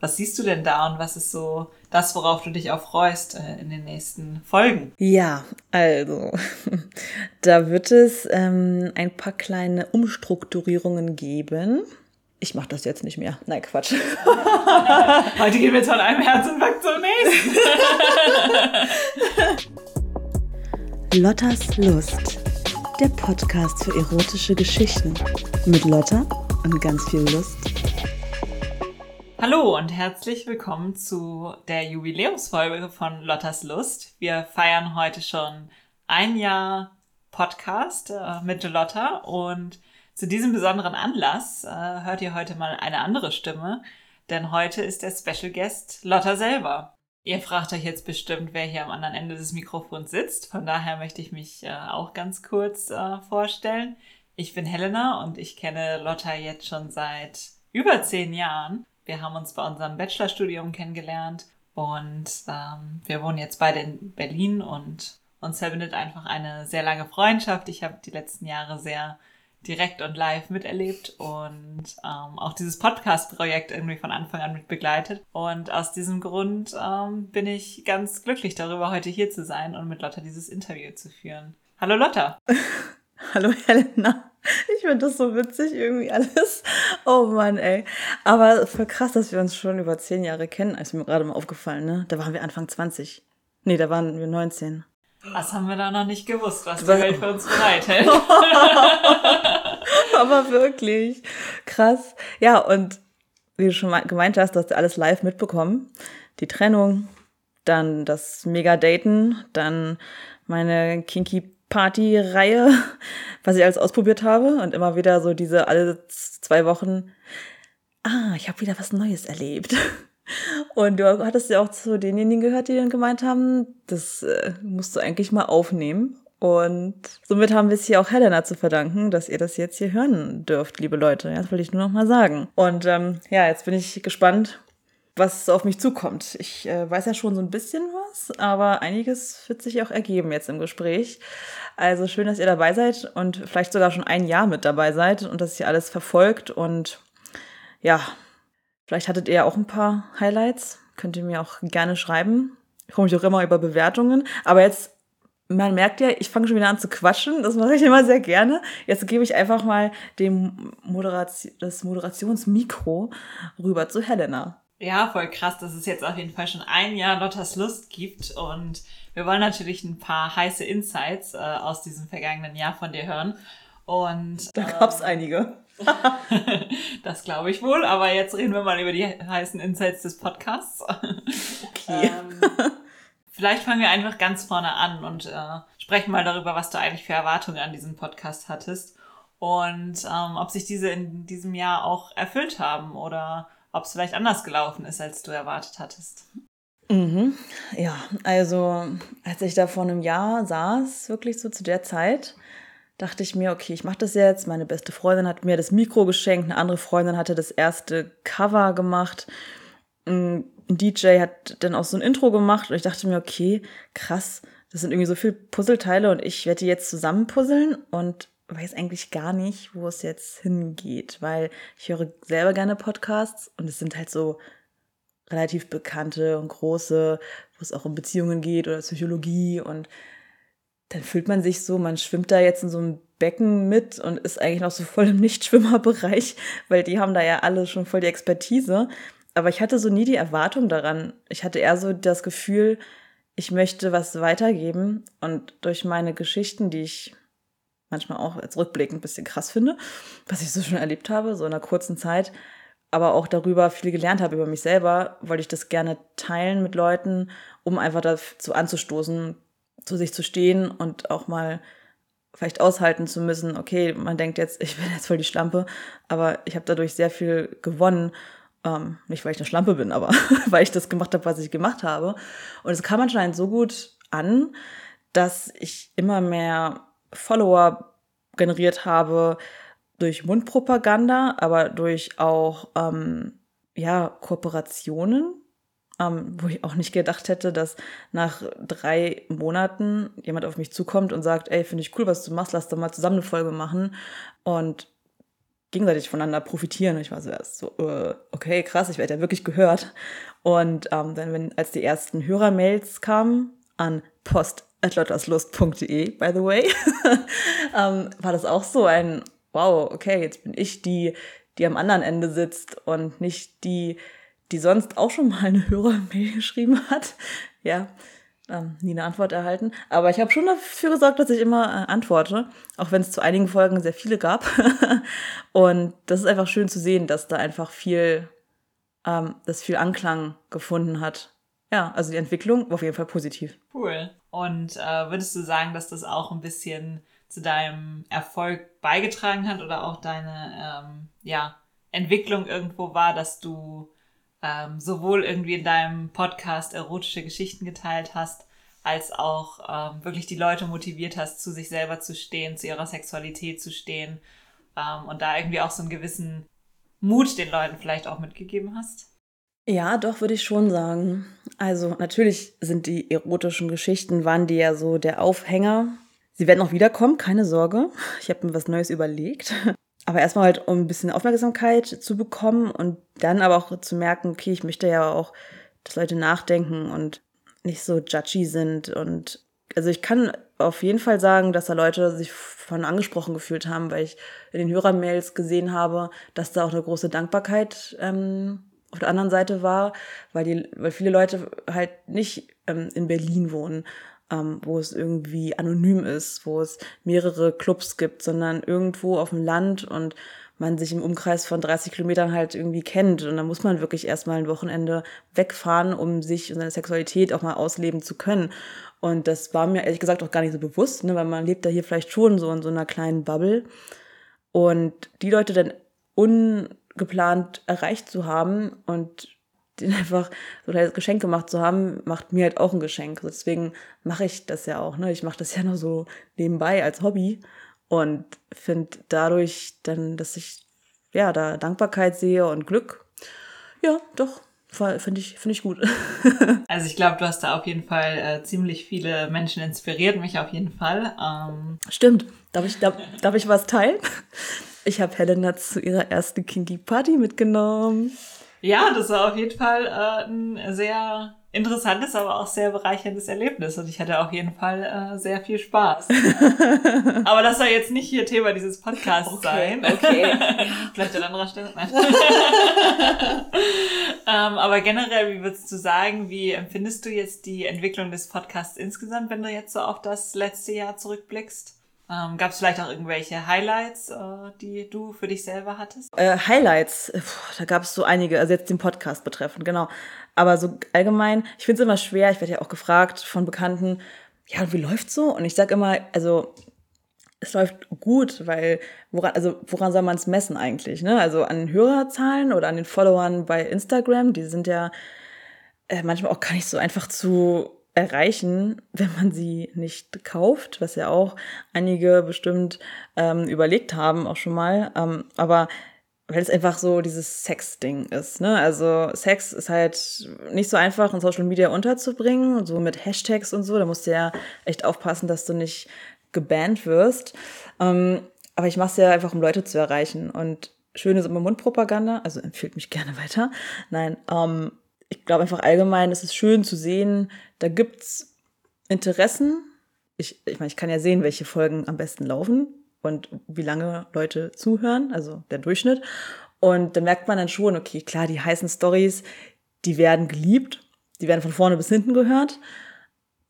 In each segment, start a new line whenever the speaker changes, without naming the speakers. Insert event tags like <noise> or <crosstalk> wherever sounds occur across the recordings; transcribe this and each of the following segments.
Was siehst du denn da und was ist so das, worauf du dich auch freust äh, in den nächsten Folgen?
Ja, also, <laughs> da wird es ähm, ein paar kleine Umstrukturierungen geben. Ich mache das jetzt nicht mehr. Nein, Quatsch. <laughs>
Heute gehen wir jetzt von einem Herzinfarkt zum
nächsten. <laughs> Lottas Lust. Der Podcast für erotische Geschichten. Mit Lotta und ganz viel Lust.
Hallo und herzlich willkommen zu der Jubiläumsfolge von Lottas Lust. Wir feiern heute schon ein Jahr Podcast äh, mit Lotta und zu diesem besonderen Anlass äh, hört ihr heute mal eine andere Stimme, denn heute ist der Special Guest Lotta selber. Ihr fragt euch jetzt bestimmt, wer hier am anderen Ende des Mikrofons sitzt. Von daher möchte ich mich äh, auch ganz kurz äh, vorstellen. Ich bin Helena und ich kenne Lotta jetzt schon seit über zehn Jahren. Wir haben uns bei unserem Bachelorstudium kennengelernt und ähm, wir wohnen jetzt beide in Berlin und uns verbindet einfach eine sehr lange Freundschaft. Ich habe die letzten Jahre sehr direkt und live miterlebt und ähm, auch dieses Podcast-Projekt irgendwie von Anfang an mit begleitet. Und aus diesem Grund ähm, bin ich ganz glücklich darüber, heute hier zu sein und mit Lotta dieses Interview zu führen. Hallo Lotta. <laughs>
Hallo Helena. Ich finde das so witzig irgendwie alles. Oh Mann, ey. Aber voll krass, dass wir uns schon über zehn Jahre kennen. Ist mir gerade mal aufgefallen, ne? Da waren wir Anfang 20. Nee, da waren wir 19.
Was haben wir da noch nicht gewusst, was die Welt für uns bereithält? <laughs>
Aber wirklich. Krass. Ja, und wie du schon gemeint hast, dass du alles live mitbekommen. Die Trennung, dann das Mega-Daten, dann meine Kinky Party-Reihe, <laughs> was ich alles ausprobiert habe und immer wieder so diese alle zwei Wochen, ah, ich habe wieder was Neues erlebt. <laughs> Und du hattest ja auch zu denjenigen gehört, die dann gemeint haben, das äh, musst du eigentlich mal aufnehmen. Und somit haben wir es hier auch Helena zu verdanken, dass ihr das jetzt hier hören dürft, liebe Leute. Ja, das wollte ich nur noch mal sagen. Und ähm, ja, jetzt bin ich gespannt, was auf mich zukommt. Ich äh, weiß ja schon so ein bisschen was, aber einiges wird sich auch ergeben jetzt im Gespräch. Also schön, dass ihr dabei seid und vielleicht sogar schon ein Jahr mit dabei seid und dass ihr alles verfolgt. Und ja, vielleicht hattet ihr ja auch ein paar Highlights. Könnt ihr mir auch gerne schreiben. Ich freue mich auch immer über Bewertungen. Aber jetzt man merkt ja, ich fange schon wieder an zu quatschen. Das mache ich immer sehr gerne. Jetzt gebe ich einfach mal dem Moderation, das Moderationsmikro rüber zu Helena.
Ja, voll krass, dass es jetzt auf jeden Fall schon ein Jahr Lottas Lust gibt und wir wollen natürlich ein paar heiße Insights äh, aus diesem vergangenen Jahr von dir hören. Und
da gab es ähm, einige. <laughs>
das glaube ich wohl, aber jetzt reden wir mal über die heißen Insights des Podcasts. Okay. <laughs> ähm, vielleicht fangen wir einfach ganz vorne an und äh, sprechen mal darüber, was du eigentlich für Erwartungen an diesen Podcast hattest und ähm, ob sich diese in diesem Jahr auch erfüllt haben oder ob es vielleicht anders gelaufen ist, als du erwartet hattest.
Mhm. Ja, also als ich da vor einem Jahr saß, wirklich so zu der Zeit, dachte ich mir, okay, ich mache das jetzt. Meine beste Freundin hat mir das Mikro geschenkt, eine andere Freundin hatte das erste Cover gemacht. Ein DJ hat dann auch so ein Intro gemacht und ich dachte mir, okay, krass, das sind irgendwie so viele Puzzleteile und ich werde die jetzt zusammenpuzzeln und weiß eigentlich gar nicht, wo es jetzt hingeht, weil ich höre selber gerne Podcasts und es sind halt so relativ bekannte und große, wo es auch um Beziehungen geht oder Psychologie und dann fühlt man sich so, man schwimmt da jetzt in so einem Becken mit und ist eigentlich noch so voll im Nichtschwimmerbereich, <laughs> weil die haben da ja alle schon voll die Expertise. Aber ich hatte so nie die Erwartung daran. Ich hatte eher so das Gefühl, ich möchte was weitergeben und durch meine Geschichten, die ich manchmal auch als Rückblick ein bisschen krass finde, was ich so schon erlebt habe, so in einer kurzen Zeit, aber auch darüber viel gelernt habe über mich selber, wollte ich das gerne teilen mit Leuten, um einfach dazu anzustoßen, zu sich zu stehen und auch mal vielleicht aushalten zu müssen, okay, man denkt jetzt, ich bin jetzt voll die Schlampe, aber ich habe dadurch sehr viel gewonnen. Ähm, nicht, weil ich eine Schlampe bin, aber <laughs> weil ich das gemacht habe, was ich gemacht habe. Und es kam anscheinend so gut an, dass ich immer mehr Follower generiert habe durch Mundpropaganda, aber durch auch ähm, ja, Kooperationen, ähm, wo ich auch nicht gedacht hätte, dass nach drei Monaten jemand auf mich zukommt und sagt, ey, finde ich cool, was du machst, lass doch mal zusammen eine Folge machen. Und gegenseitig voneinander profitieren. Ich war so erst so, äh, okay, krass, ich werde ja wirklich gehört. Und ähm, dann, wenn, als die ersten Hörermails kamen an post.lotterslust.de, by the way, <laughs> ähm, war das auch so ein, wow, okay, jetzt bin ich die, die am anderen Ende sitzt und nicht die, die sonst auch schon mal eine Hörermail <laughs> geschrieben hat. Ja, ähm, nie eine Antwort erhalten. Aber ich habe schon dafür gesorgt, dass ich immer äh, antworte, auch wenn es zu einigen Folgen sehr viele gab. <laughs> und das ist einfach schön zu sehen, dass da einfach viel, ähm, das viel Anklang gefunden hat. Ja, also die Entwicklung war auf jeden Fall positiv.
Cool. Und äh, würdest du sagen, dass das auch ein bisschen zu deinem Erfolg beigetragen hat oder auch deine ähm, ja, Entwicklung irgendwo war, dass du ähm, sowohl irgendwie in deinem Podcast erotische Geschichten geteilt hast, als auch ähm, wirklich die Leute motiviert hast, zu sich selber zu stehen, zu ihrer Sexualität zu stehen ähm, und da irgendwie auch so einen gewissen Mut den Leuten vielleicht auch mitgegeben hast?
Ja, doch, würde ich schon sagen. Also natürlich sind die erotischen Geschichten, waren die ja so der Aufhänger. Sie werden auch wiederkommen, keine Sorge. Ich habe mir was Neues überlegt. <laughs> Aber erstmal halt, um ein bisschen Aufmerksamkeit zu bekommen und dann aber auch zu merken, okay, ich möchte ja auch, dass Leute nachdenken und nicht so judgy sind. Und also ich kann auf jeden Fall sagen, dass da Leute sich von angesprochen gefühlt haben, weil ich in den Hörermails gesehen habe, dass da auch eine große Dankbarkeit ähm, auf der anderen Seite war, weil, die, weil viele Leute halt nicht ähm, in Berlin wohnen ähm, wo es irgendwie anonym ist, wo es mehrere Clubs gibt, sondern irgendwo auf dem Land und man sich im Umkreis von 30 Kilometern halt irgendwie kennt. Und da muss man wirklich erstmal ein Wochenende wegfahren, um sich und seine Sexualität auch mal ausleben zu können. Und das war mir ehrlich gesagt auch gar nicht so bewusst, ne, weil man lebt da hier vielleicht schon so in so einer kleinen Bubble. Und die Leute dann ungeplant erreicht zu haben und den einfach so ein Geschenk gemacht zu haben, macht mir halt auch ein Geschenk. Deswegen mache ich das ja auch. Ne? Ich mache das ja nur so nebenbei als Hobby und finde dadurch dann, dass ich ja da Dankbarkeit sehe und Glück. Ja, doch, finde ich, find ich gut. <laughs>
also ich glaube, du hast da auf jeden Fall äh, ziemlich viele Menschen inspiriert, mich auf jeden Fall. Ähm
Stimmt. Darf ich, darf, darf ich was teilen? Ich habe Helena zu ihrer ersten Kinky Party mitgenommen.
Ja, das war auf jeden Fall äh, ein sehr interessantes, aber auch sehr bereicherndes Erlebnis und ich hatte auf jeden Fall äh, sehr viel Spaß. <laughs> aber das soll jetzt nicht hier Thema dieses Podcasts okay, sein. Okay. <laughs> Vielleicht an anderer Stelle. <laughs> ähm, aber generell, wie würdest du sagen, wie empfindest du jetzt die Entwicklung des Podcasts insgesamt, wenn du jetzt so auf das letzte Jahr zurückblickst? Ähm, Gab es vielleicht auch irgendwelche Highlights, äh, die du für dich selber hattest?
Äh, Highlights, Puh, da gab es so einige, also jetzt den Podcast betreffend, genau. Aber so allgemein, ich finde es immer schwer, ich werde ja auch gefragt von Bekannten, ja, wie läuft's so? Und ich sage immer, also es läuft gut, weil woran, also woran soll man es messen eigentlich? Ne? Also an Hörerzahlen oder an den Followern bei Instagram, die sind ja äh, manchmal auch gar nicht so einfach zu erreichen, wenn man sie nicht kauft, was ja auch einige bestimmt ähm, überlegt haben, auch schon mal. Ähm, aber weil es einfach so dieses Sex-Ding ist. Ne? Also Sex ist halt nicht so einfach in Social Media unterzubringen, so mit Hashtags und so. Da musst du ja echt aufpassen, dass du nicht gebannt wirst. Ähm, aber ich mache es ja einfach, um Leute zu erreichen. Und schön ist immer Mundpropaganda, also empfiehlt mich gerne weiter. Nein, ähm, ich glaube einfach allgemein, es ist schön zu sehen, da gibt's Interessen. Ich, ich meine, ich kann ja sehen, welche Folgen am besten laufen und wie lange Leute zuhören, also der Durchschnitt. Und da merkt man dann schon, okay, klar, die heißen Stories, die werden geliebt, die werden von vorne bis hinten gehört.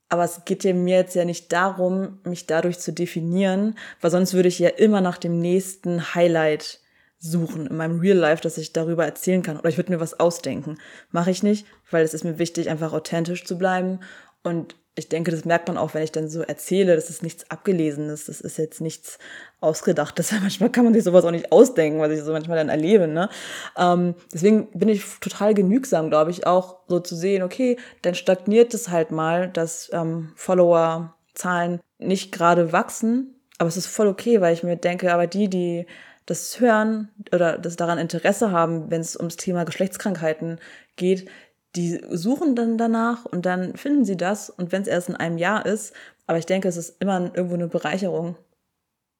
Aber es geht ja mir jetzt ja nicht darum, mich dadurch zu definieren, weil sonst würde ich ja immer nach dem nächsten Highlight suchen in meinem Real Life, dass ich darüber erzählen kann. Oder ich würde mir was ausdenken. Mache ich nicht, weil es ist mir wichtig, einfach authentisch zu bleiben. Und ich denke, das merkt man auch, wenn ich dann so erzähle, das ist nichts Abgelesenes, das ist jetzt nichts Ausgedachtes. <laughs> Manchmal kann man sich sowas auch nicht ausdenken, was ich so manchmal dann erlebe. Ne? Ähm, deswegen bin ich total genügsam, glaube ich, auch so zu sehen, okay, dann stagniert es halt mal, dass ähm, Follower-Zahlen nicht gerade wachsen. Aber es ist voll okay, weil ich mir denke, aber die, die das hören oder das daran Interesse haben, wenn es ums Thema Geschlechtskrankheiten geht, die suchen dann danach und dann finden sie das. Und wenn es erst in einem Jahr ist, aber ich denke, es ist immer irgendwo eine Bereicherung.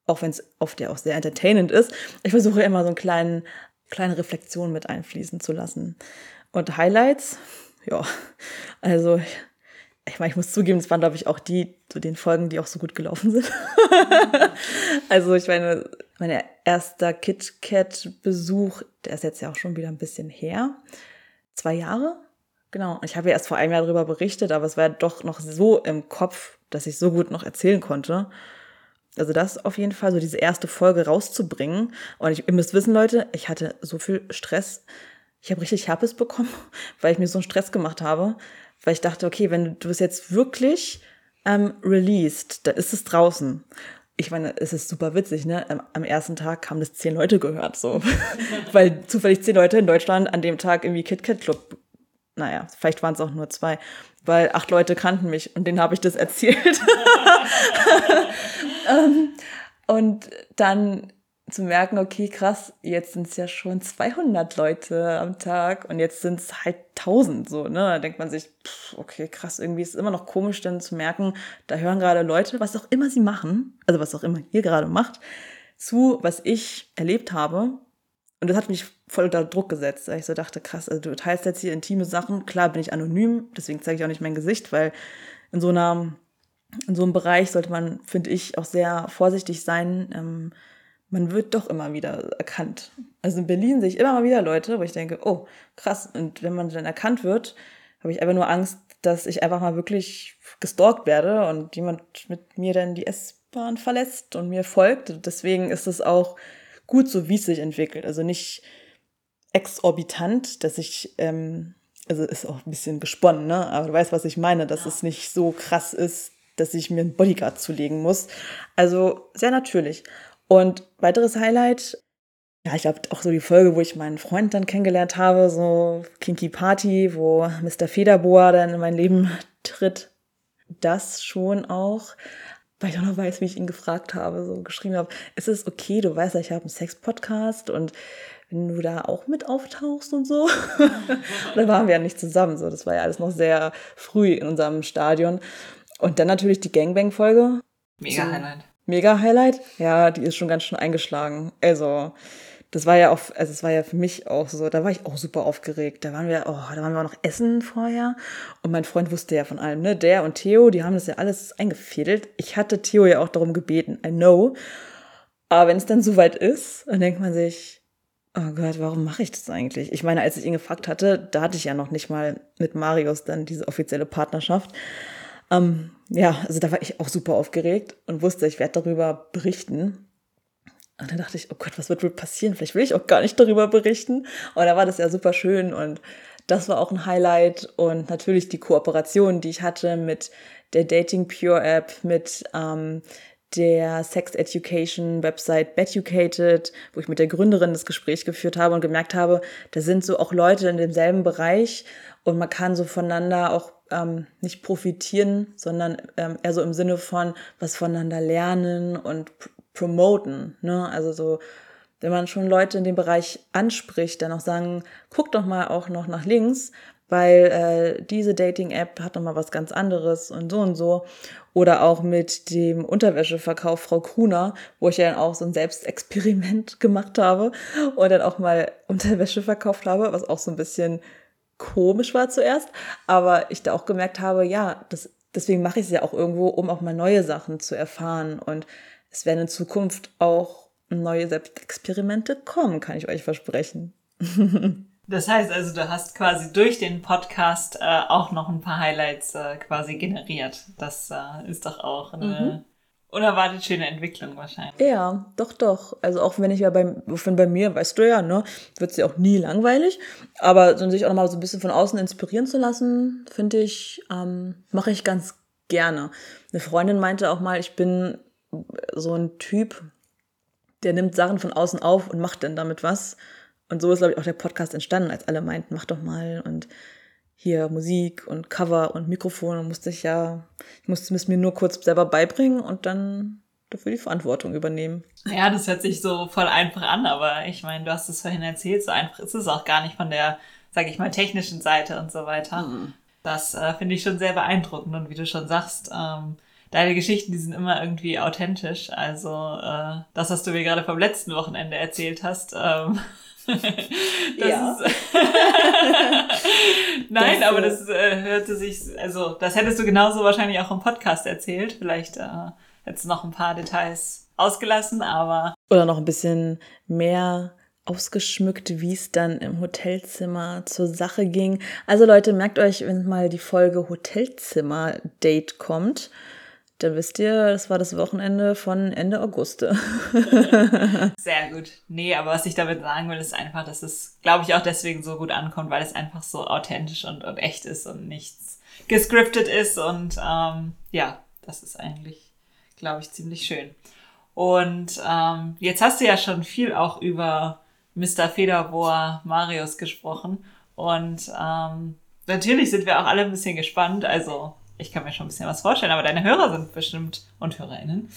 auch wenn es oft ja auch sehr entertainend ist, ich versuche immer so einen kleinen, kleine Reflexion mit einfließen zu lassen. Und Highlights, ja, also ich meine, ich muss zugeben, es waren, glaube ich, auch die zu so den Folgen, die auch so gut gelaufen sind. <laughs> also ich meine, mein erster KitKat-Besuch, der ist jetzt ja auch schon wieder ein bisschen her. Zwei Jahre? Genau. Ich habe ja erst vor einem Jahr darüber berichtet, aber es war ja doch noch so im Kopf, dass ich so gut noch erzählen konnte. Also das auf jeden Fall, so diese erste Folge rauszubringen. Und ich, ihr müsst wissen, Leute, ich hatte so viel Stress. Ich habe richtig Herpes bekommen, <laughs> weil ich mir so einen Stress gemacht habe. Weil ich dachte, okay, wenn du es jetzt wirklich ähm, released, da ist es draußen. Ich meine, es ist super witzig, ne? Am ersten Tag haben das zehn Leute gehört, so. <laughs> weil zufällig zehn Leute in Deutschland an dem Tag irgendwie Kit Kat Club naja, vielleicht waren es auch nur zwei, weil acht Leute kannten mich und denen habe ich das <laughs> erzählt. um, <laughs> ähm, und dann zu merken, okay, krass, jetzt sind es ja schon 200 Leute am Tag und jetzt sind es halt 1000 so, ne? Da denkt man sich, pff, okay, krass, irgendwie ist es immer noch komisch dann zu merken, da hören gerade Leute, was auch immer sie machen, also was auch immer ihr gerade macht, zu, was ich erlebt habe und das hat mich voll unter Druck gesetzt, weil ich so dachte, krass, also du teilst jetzt hier intime Sachen. Klar bin ich anonym, deswegen zeige ich auch nicht mein Gesicht, weil in so einer, in so einem Bereich sollte man, finde ich, auch sehr vorsichtig sein. Ähm, man wird doch immer wieder erkannt. Also in Berlin sehe ich immer mal wieder Leute, wo ich denke, oh, krass. Und wenn man dann erkannt wird, habe ich einfach nur Angst, dass ich einfach mal wirklich gestalkt werde und jemand mit mir dann die S-Bahn verlässt und mir folgt. Deswegen ist es auch gut so, wie es sich entwickelt. Also nicht exorbitant, dass ich, ähm, also ist auch ein bisschen gesponnen, ne? Aber du weißt, was ich meine, dass ja. es nicht so krass ist, dass ich mir einen Bodyguard zulegen muss. Also sehr natürlich. Und weiteres Highlight, ja, ich glaube auch so die Folge, wo ich meinen Freund dann kennengelernt habe, so Kinky Party, wo Mr. Federboa dann in mein Leben <laughs> tritt. Das schon auch weil ich auch noch weiß, wie ich ihn gefragt habe, so geschrieben habe, ist es okay, du weißt ja, ich habe einen Sex-Podcast und wenn du da auch mit auftauchst und so. <laughs> da waren wir ja nicht zusammen, so. Das war ja alles noch sehr früh in unserem Stadion. Und dann natürlich die Gangbang-Folge.
Mega Highlight.
Mega Highlight. Ja, die ist schon ganz schön eingeschlagen. Also, das war ja auch, also es war ja für mich auch so, da war ich auch super aufgeregt. Da waren wir, oh, da waren wir auch noch essen vorher. Und mein Freund wusste ja von allem, ne? Der und Theo, die haben das ja alles eingefädelt. Ich hatte Theo ja auch darum gebeten, I know. Aber wenn es dann soweit ist, dann denkt man sich, oh Gott, warum mache ich das eigentlich? Ich meine, als ich ihn gefragt hatte, da hatte ich ja noch nicht mal mit Marius dann diese offizielle Partnerschaft. Ähm, ja, also da war ich auch super aufgeregt und wusste, ich werde darüber berichten. Und dann dachte ich, oh Gott, was wird wohl passieren? Vielleicht will ich auch gar nicht darüber berichten. Und da war das ja super schön und das war auch ein Highlight. Und natürlich die Kooperation, die ich hatte mit der Dating Pure App, mit ähm, der Sex Education Website Beducated, wo ich mit der Gründerin das Gespräch geführt habe und gemerkt habe, da sind so auch Leute in demselben Bereich und man kann so voneinander auch ähm, nicht profitieren, sondern ähm, eher so im Sinne von was voneinander lernen und promoten. Ne? Also so, wenn man schon Leute in dem Bereich anspricht, dann auch sagen, guck doch mal auch noch nach links, weil äh, diese Dating-App hat noch mal was ganz anderes und so und so. Oder auch mit dem Unterwäscheverkauf Frau Kuhner, wo ich ja dann auch so ein Selbstexperiment <laughs> gemacht habe und dann auch mal Unterwäsche verkauft habe, was auch so ein bisschen komisch war zuerst, aber ich da auch gemerkt habe, ja, das, deswegen mache ich es ja auch irgendwo, um auch mal neue Sachen zu erfahren und es werden in Zukunft auch neue Selbstexperimente kommen, kann ich euch versprechen. <laughs>
Das heißt also, du hast quasi durch den Podcast äh, auch noch ein paar Highlights äh, quasi generiert. Das äh, ist doch auch eine mhm. Unerwartet schöne Entwicklung wahrscheinlich.
Ja, doch, doch. Also auch wenn ich ja bei, wenn bei mir, weißt du ja, ne, wird es ja auch nie langweilig. Aber so sich auch nochmal so ein bisschen von außen inspirieren zu lassen, finde ich, ähm, mache ich ganz gerne. Eine Freundin meinte auch mal, ich bin so ein Typ, der nimmt Sachen von außen auf und macht dann damit was. Und so ist, glaube ich, auch der Podcast entstanden, als alle meinten, mach doch mal und hier Musik und Cover und Mikrofon und musste ich ja, ich musste es mir nur kurz selber beibringen und dann dafür die Verantwortung übernehmen.
Ja, das hört sich so voll einfach an, aber ich meine, du hast es vorhin erzählt, so einfach ist es auch gar nicht von der, sage ich mal, technischen Seite und so weiter. Mhm. Das äh, finde ich schon sehr beeindruckend und wie du schon sagst, ähm, deine Geschichten, die sind immer irgendwie authentisch. Also äh, das, was du mir gerade vom letzten Wochenende erzählt hast, ähm, <laughs> ja. <laughs> Nein, das, aber das äh, hörte sich, also das hättest du genauso wahrscheinlich auch im Podcast erzählt. Vielleicht äh, hättest du noch ein paar Details ausgelassen, aber.
Oder noch ein bisschen mehr ausgeschmückt, wie es dann im Hotelzimmer zur Sache ging. Also Leute, merkt euch, wenn mal die Folge Hotelzimmer-Date kommt, dann wisst ihr, das war das Wochenende von Ende August. <laughs>
Sehr gut. Nee, aber was ich damit sagen will, ist einfach, dass es, glaube ich, auch deswegen so gut ankommt, weil es einfach so authentisch und, und echt ist und nichts gescriptet ist. Und ähm, ja, das ist eigentlich, glaube ich, ziemlich schön. Und ähm, jetzt hast du ja schon viel auch über Mr. Federbohr Marius gesprochen. Und ähm, natürlich sind wir auch alle ein bisschen gespannt. Also ich kann mir schon ein bisschen was vorstellen, aber deine Hörer sind bestimmt und HörerInnen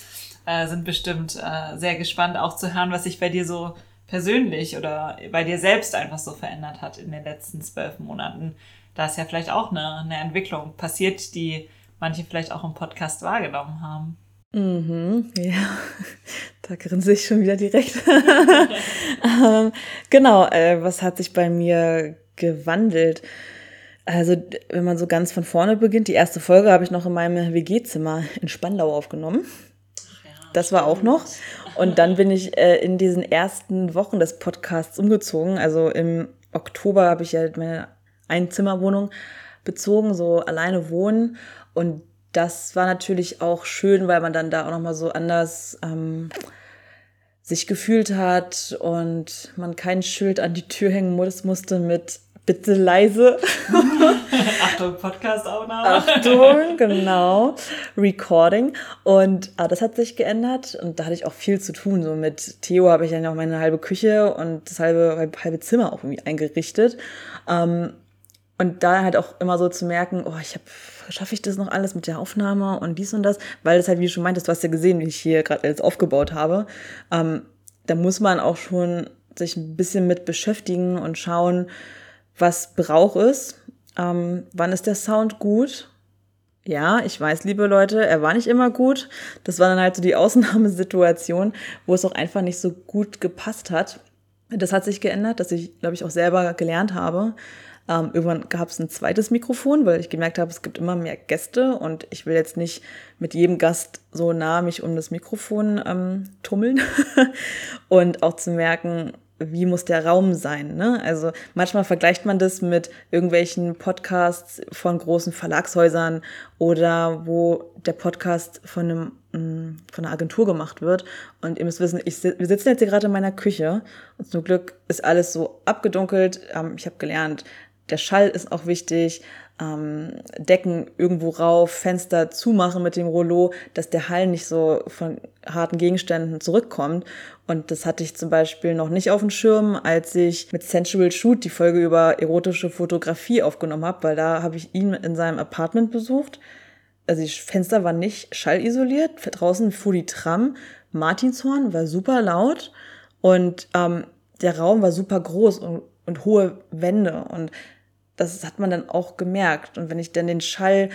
äh, sind bestimmt äh, sehr gespannt, auch zu hören, was sich bei dir so persönlich oder bei dir selbst einfach so verändert hat in den letzten zwölf Monaten. Da ist ja vielleicht auch eine, eine Entwicklung passiert, die manche vielleicht auch im Podcast wahrgenommen haben.
Mhm, ja, <laughs> da grinse ich schon wieder direkt. <laughs> <laughs> ähm, genau, äh, was hat sich bei mir gewandelt? Also, wenn man so ganz von vorne beginnt, die erste Folge habe ich noch in meinem WG-Zimmer in Spandau aufgenommen. Das war auch noch. Und dann bin ich äh, in diesen ersten Wochen des Podcasts umgezogen. Also im Oktober habe ich ja meine Einzimmerwohnung bezogen, so alleine wohnen. Und das war natürlich auch schön, weil man dann da auch nochmal so anders ähm, sich gefühlt hat und man kein Schild an die Tür hängen musste mit bitte leise. <laughs>
Achtung, Podcast-Aufnahme.
Achtung, genau. Recording. Und ah, das hat sich geändert und da hatte ich auch viel zu tun. So mit Theo habe ich dann auch meine halbe Küche und das halbe, halbe Zimmer auch irgendwie eingerichtet. Ähm, und da halt auch immer so zu merken, oh, ich habe schaffe ich das noch alles mit der Aufnahme und dies und das, weil das halt, wie du schon meintest, du hast ja gesehen, wie ich hier gerade alles aufgebaut habe. Ähm, da muss man auch schon sich ein bisschen mit beschäftigen und schauen, was braucht es, ähm, wann ist der Sound gut. Ja, ich weiß, liebe Leute, er war nicht immer gut. Das war dann halt so die <laughs> Ausnahmesituation, wo es auch einfach nicht so gut gepasst hat. Das hat sich geändert, dass ich, glaube ich, auch selber gelernt habe, ähm, irgendwann gab es ein zweites Mikrofon, weil ich gemerkt habe, es gibt immer mehr Gäste und ich will jetzt nicht mit jedem Gast so nah mich um das Mikrofon ähm, tummeln. <laughs> und auch zu merken, wie muss der Raum sein? Ne? Also manchmal vergleicht man das mit irgendwelchen Podcasts von großen Verlagshäusern oder wo der Podcast von einem mm, von einer Agentur gemacht wird. Und ihr müsst wissen, ich, wir sitzen jetzt hier gerade in meiner Küche und zum Glück ist alles so abgedunkelt. Ähm, ich habe gelernt, der Schall ist auch wichtig. Ähm, Decken irgendwo rauf, Fenster zumachen mit dem Rollo, dass der Hall nicht so von harten Gegenständen zurückkommt. Und das hatte ich zum Beispiel noch nicht auf dem Schirm, als ich mit Sensual Shoot die Folge über erotische Fotografie aufgenommen habe, weil da habe ich ihn in seinem Apartment besucht. Also die Fenster waren nicht schallisoliert. Draußen fuhr die Tram. Martinshorn war super laut und ähm, der Raum war super groß und, und hohe Wände. Und das hat man dann auch gemerkt. Und wenn ich dann den Schall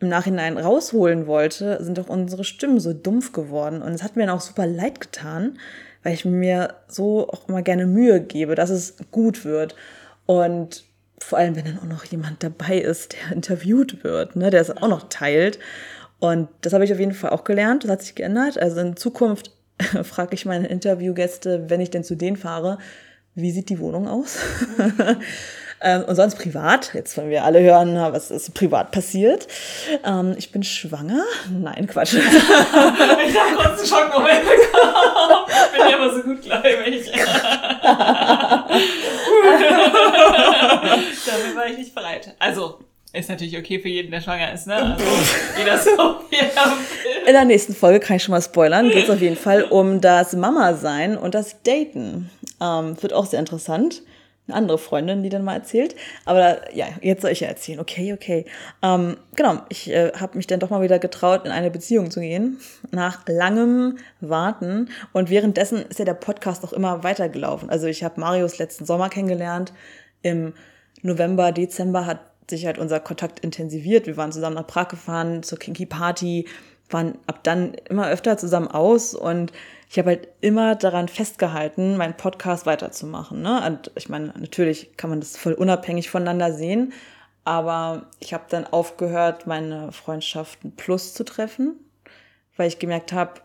im Nachhinein rausholen wollte, sind doch unsere Stimmen so dumpf geworden. Und es hat mir dann auch super leid getan, weil ich mir so auch immer gerne Mühe gebe, dass es gut wird. Und vor allem, wenn dann auch noch jemand dabei ist, der <laughs> interviewt wird, ne, der es auch noch teilt. Und das habe ich auf jeden Fall auch gelernt. Das hat sich geändert. Also in Zukunft <laughs> frage ich meine Interviewgäste, wenn ich denn zu denen fahre, wie sieht die Wohnung aus? <laughs> Ähm, und sonst privat, jetzt wollen wir alle hören, was ist privat passiert. Ähm, ich bin schwanger. Nein, Quatsch. <laughs> ich habe kurz einen Schockmoment bekommen. Ich bin ja immer so gut gläubig. <laughs>
Dafür war ich nicht bereit. Also, ist natürlich okay für jeden, der schwanger ist, ne? <laughs> Also, jeder so,
In der nächsten Folge kann ich schon mal spoilern. Geht es auf jeden Fall um das Mama-Sein und das Daten. Ähm, wird auch sehr interessant eine andere Freundin, die dann mal erzählt. Aber ja, jetzt soll ich ja erzählen. Okay, okay. Ähm, genau, ich äh, habe mich dann doch mal wieder getraut, in eine Beziehung zu gehen. Nach langem Warten. Und währenddessen ist ja der Podcast auch immer weitergelaufen. Also ich habe Marius letzten Sommer kennengelernt. Im November, Dezember hat sich halt unser Kontakt intensiviert. Wir waren zusammen nach Prag gefahren zur Kinky Party. waren ab dann immer öfter zusammen aus und ich habe halt immer daran festgehalten, meinen Podcast weiterzumachen. Ne? Und ich meine, natürlich kann man das voll unabhängig voneinander sehen, aber ich habe dann aufgehört, meine Freundschaften plus zu treffen, weil ich gemerkt habe,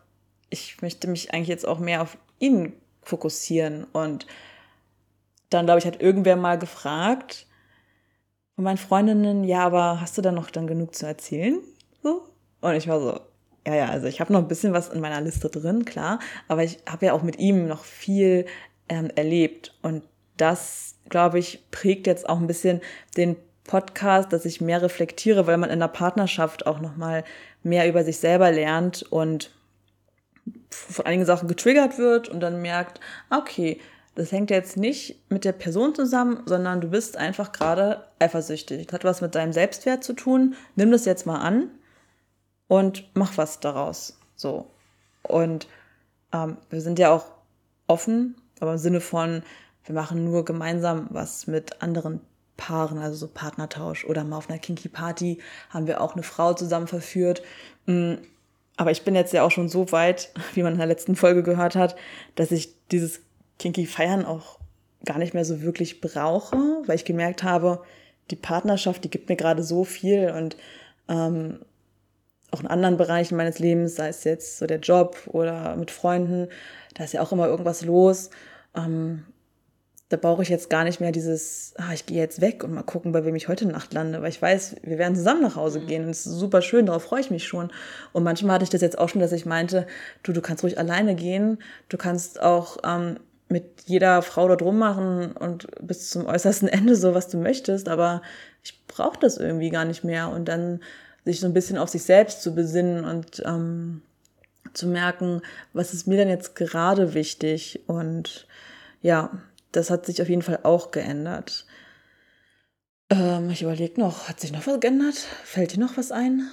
ich möchte mich eigentlich jetzt auch mehr auf ihn fokussieren. Und dann, glaube ich, hat irgendwer mal gefragt von meinen Freundinnen, ja, aber hast du da noch dann genug zu erzählen? So? Und ich war so, ja, ja, also ich habe noch ein bisschen was in meiner Liste drin, klar, aber ich habe ja auch mit ihm noch viel ähm, erlebt. Und das, glaube ich, prägt jetzt auch ein bisschen den Podcast, dass ich mehr reflektiere, weil man in der Partnerschaft auch nochmal mehr über sich selber lernt und von einigen Sachen getriggert wird und dann merkt, okay, das hängt jetzt nicht mit der Person zusammen, sondern du bist einfach gerade eifersüchtig. Das hat was mit deinem Selbstwert zu tun. Nimm das jetzt mal an und mach was daraus. So. Und ähm, wir sind ja auch offen, aber im Sinne von, wir machen nur gemeinsam was mit anderen Paaren, also so Partnertausch oder mal auf einer Kinky Party haben wir auch eine Frau zusammen verführt. Mm, aber ich bin jetzt ja auch schon so weit, <laughs> wie man in der letzten Folge gehört hat, dass ich dieses Kinky Feiern auch gar nicht mehr so wirklich brauche, weil ich gemerkt habe, die Partnerschaft, die gibt mir gerade so viel und ähm, auch in anderen Bereichen meines Lebens, sei es jetzt so der Job oder mit Freunden, da ist ja auch immer irgendwas los. Ähm, da brauche ich jetzt gar nicht mehr dieses, ah, ich gehe jetzt weg und mal gucken, bei wem ich heute Nacht lande, weil ich weiß, wir werden zusammen nach Hause mhm. gehen und es ist super schön, darauf freue ich mich schon. Und manchmal hatte ich das jetzt auch schon, dass ich meinte, du, du kannst ruhig alleine gehen, du kannst auch ähm, mit jeder Frau dort rummachen und bis zum äußersten <laughs> Ende so, was du möchtest, aber ich brauche das irgendwie gar nicht mehr und dann sich so ein bisschen auf sich selbst zu besinnen und ähm, zu merken, was ist mir denn jetzt gerade wichtig und ja, das hat sich auf jeden Fall auch geändert. Ähm, ich überlege noch, hat sich noch was geändert? Fällt dir noch was ein?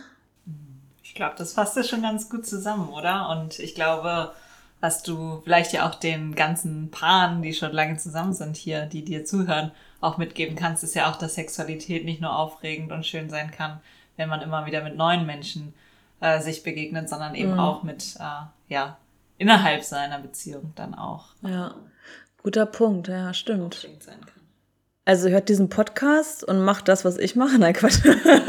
Ich glaube, das fasst ja schon ganz gut zusammen, oder? Und ich glaube, was du vielleicht ja auch den ganzen Paaren, die schon lange zusammen sind hier, die dir zuhören, auch mitgeben kannst, ist ja auch, dass Sexualität nicht nur aufregend und schön sein kann, wenn man immer wieder mit neuen Menschen äh, sich begegnet, sondern eben mhm. auch mit, äh, ja, innerhalb seiner Beziehung dann auch.
Ja. Guter Punkt, ja, stimmt. Also hört diesen Podcast und macht das, was ich mache. <laughs> Nein, Quatsch.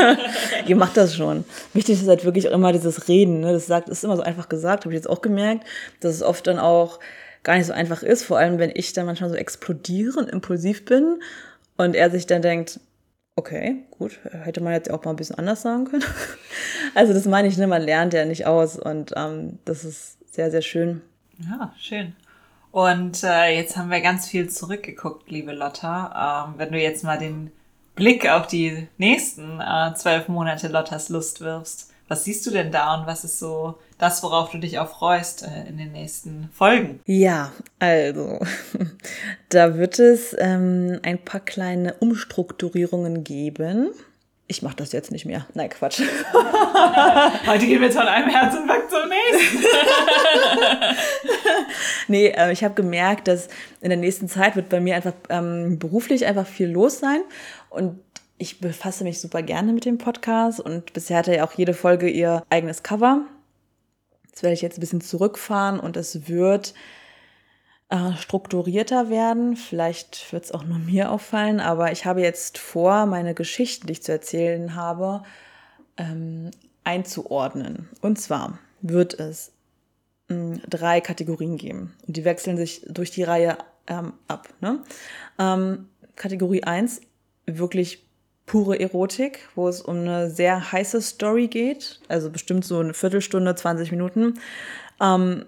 <laughs> Ihr macht das schon. Wichtig ist halt wirklich auch immer dieses Reden. Ne? Das sagt, ist immer so einfach gesagt, habe ich jetzt auch gemerkt, dass es oft dann auch gar nicht so einfach ist. Vor allem, wenn ich dann manchmal so explodiere und impulsiv bin und er sich dann denkt, okay, gut, hätte man jetzt auch mal ein bisschen anders sagen können. <laughs> also das meine ich, ne? man lernt ja nicht aus und ähm, das ist sehr, sehr schön.
Ja, schön. Und äh, jetzt haben wir ganz viel zurückgeguckt, liebe Lotta. Ähm, wenn du jetzt mal den Blick auf die nächsten äh, zwölf Monate Lottas Lust wirfst, was siehst du denn da und was ist so das, worauf du dich auch freust äh, in den nächsten Folgen?
Ja, also <laughs> da wird es ähm, ein paar kleine Umstrukturierungen geben ich mache das jetzt nicht mehr. Nein, Quatsch. <laughs>
Heute gehen wir jetzt von einem Herzinfarkt zum nächsten. <laughs>
nee, äh, ich habe gemerkt, dass in der nächsten Zeit wird bei mir einfach ähm, beruflich einfach viel los sein. Und ich befasse mich super gerne mit dem Podcast. Und bisher hatte ja auch jede Folge ihr eigenes Cover. Das werde ich jetzt ein bisschen zurückfahren und es wird äh, strukturierter werden. Vielleicht wird es auch nur mir auffallen, aber ich habe jetzt vor, meine Geschichten, die ich zu erzählen habe, ähm, einzuordnen. Und zwar wird es mh, hm, drei Kategorien geben. Und die wechseln sich durch die Reihe ähm, ab. Ne? Ähm, Kategorie 1, wirklich pure Erotik, wo es um eine sehr heiße Story geht, also bestimmt so eine Viertelstunde, 20 Minuten. Ähm,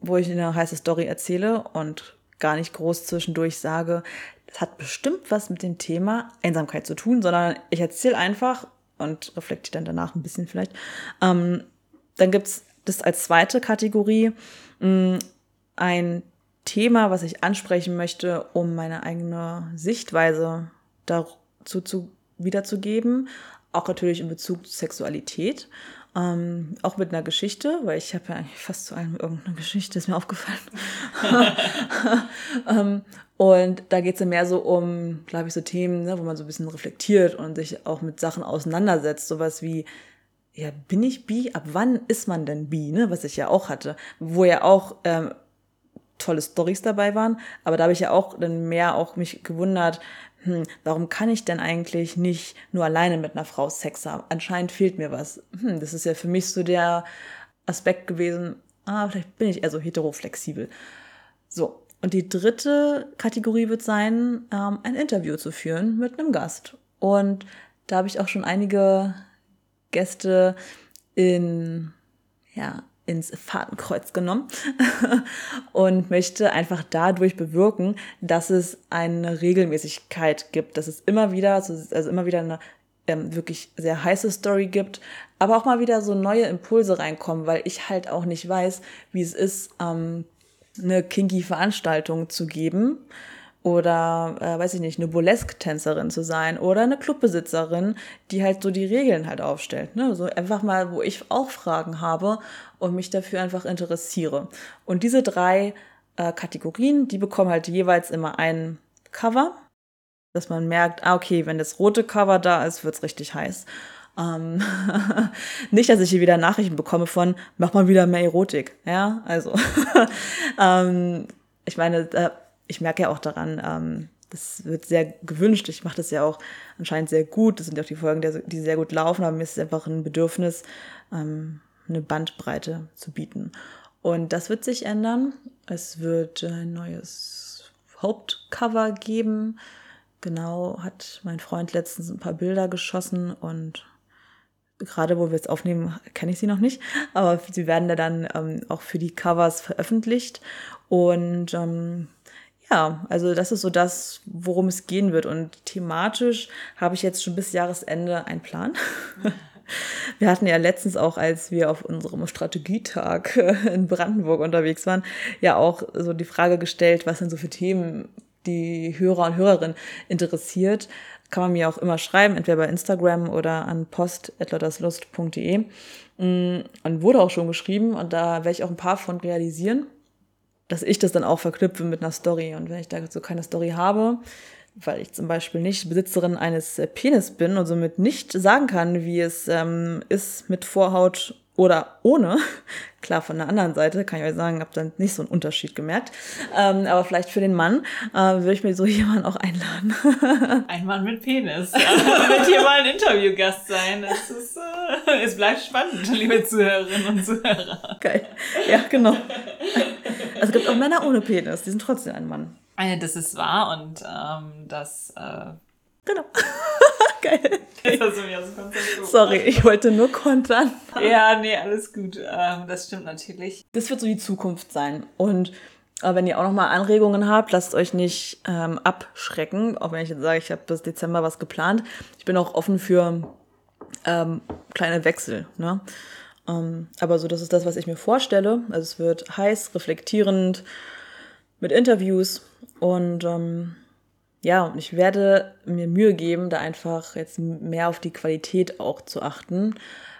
wo ich eine heiße Story erzähle und gar nicht groß zwischendurch sage, das hat bestimmt was mit dem Thema Einsamkeit zu tun, sondern ich erzähle einfach und reflektiere dann danach ein bisschen vielleicht. Ähm, dann gibt's das als zweite Kategorie mh, mm, ein Thema, was ich ansprechen möchte, um meine eigene Sichtweise dazu zu, wiederzugeben, auch natürlich in Bezug zu Sexualität. Ähm, auch mit einer Geschichte, weil ich habe ja eigentlich fast zu allem irgendeine Geschichte, ist mir aufgefallen. <laughs> <laughs> ähm, und da geht es ja mehr so um, glaube ich, so Themen, ne, wo man so ein bisschen reflektiert und sich auch mit Sachen auseinandersetzt. Sowas wie, ja, bin ich bi? Ab wann ist man denn bi? Ne? Was ich ja auch hatte, wo ja auch ähm, tolle Stories dabei waren, aber da habe ich ja auch dann mehr auch mich gewundert, hm, warum kann ich denn eigentlich nicht nur alleine mit einer Frau Sex haben? Anscheinend fehlt mir was. Hm, das ist ja für mich so der Aspekt gewesen, ah, vielleicht bin ich eher so heteroflexibel. So, und die dritte Kategorie wird sein, ähm, ein Interview zu führen mit einem Gast. Und da habe ich auch schon einige Gäste in, ja, ins Fahrtenkreuz genommen <laughs> und möchte einfach dadurch bewirken, dass es eine Regelmäßigkeit gibt, dass es immer wieder, also immer wieder eine ähm, wirklich sehr heiße Story gibt, aber auch mal wieder so neue Impulse reinkommen, weil ich halt auch nicht weiß, wie es ist, ähm, eine kinky Veranstaltung zu geben oder äh, weiß ich nicht, eine Burlesque-Tänzerin zu sein oder eine Clubbesitzerin, die halt so die Regeln halt aufstellt. Ne? So einfach mal, wo ich auch Fragen habe und mich dafür einfach interessiere. Und diese drei äh, Kategorien, die bekommen halt jeweils immer ein Cover, dass man merkt, ah, okay, wenn das rote Cover da ist, wird's richtig heiß. Ähm, <laughs> nicht, dass ich hier wieder Nachrichten bekomme von, mach mal wieder mehr Erotik. Ja, also, <laughs> ähm, ich meine, ich merke ja auch daran, ähm, das wird sehr gewünscht. Ich mache das ja auch anscheinend sehr gut. Das sind ja auch die Folgen, die sehr gut laufen, aber mir ist es einfach ein Bedürfnis, ähm, eine Bandbreite zu bieten. Und das wird sich ändern. Es wird ein neues Hauptcover geben. Genau, hat mein Freund letztens ein paar Bilder geschossen und gerade wo wir es aufnehmen, kenne ich sie noch nicht, aber sie werden da dann ähm, auch für die Covers veröffentlicht. Und ähm, ja, also das ist so das, worum es gehen wird. Und thematisch habe ich jetzt schon bis Jahresende einen Plan. <laughs> Wir hatten ja letztens auch, als wir auf unserem Strategietag in Brandenburg unterwegs waren, ja auch so die Frage gestellt, was sind so für Themen die Hörer und Hörerinnen interessiert. Kann man mir auch immer schreiben, entweder bei Instagram oder an post.lotterslust.de. Mm, und wurde auch schon geschrieben und da werde ich auch ein paar von realisieren dass ich das dann auch verknüpfe mit einer Story. Und wenn ich dazu keine Story habe, weil ich zum Beispiel nicht Besitzerin eines äh, Penis bin und somit nicht sagen kann, wie es ähm, ist mit Vorhaut oder ohne. <laughs> Klar, von der anderen Seite kann ich euch sagen, habe dann nicht so einen Unterschied gemerkt. Ähm, aber vielleicht für den Mann äh, würde ich mir so <laughs> jemanden auch einladen. <laughs>
ein Mann mit Penis. Ja. wird hier mal ein Interviewgast sein. Es, ist, äh, es bleibt spannend, liebe Zuhörerinnen und Zuhörer.
Geil. Ja, genau. Also es gibt auch Männer ohne Penis, die sind trotzdem ein Mann.
Äh, das ist wahr und ähm, das. Äh,
genau. <laughs> Geil. Sorry, ich wollte nur kontern.
Ja, nee, alles gut. Ähm, das stimmt natürlich.
Das wird so die Zukunft sein. Und äh, wenn ihr auch nochmal Anregungen habt, lasst euch nicht ähm, abschrecken. Auch wenn ich jetzt sage, ich habe bis Dezember was geplant. Ich bin auch offen für ähm, kleine Wechsel. Ne? Ähm, aber so, das ist das, was ich mir vorstelle. Also es wird heiß, reflektierend, mit Interviews und ähm, ja, und ich werde mir Mühe geben, da einfach jetzt mehr auf die Qualität auch zu achten,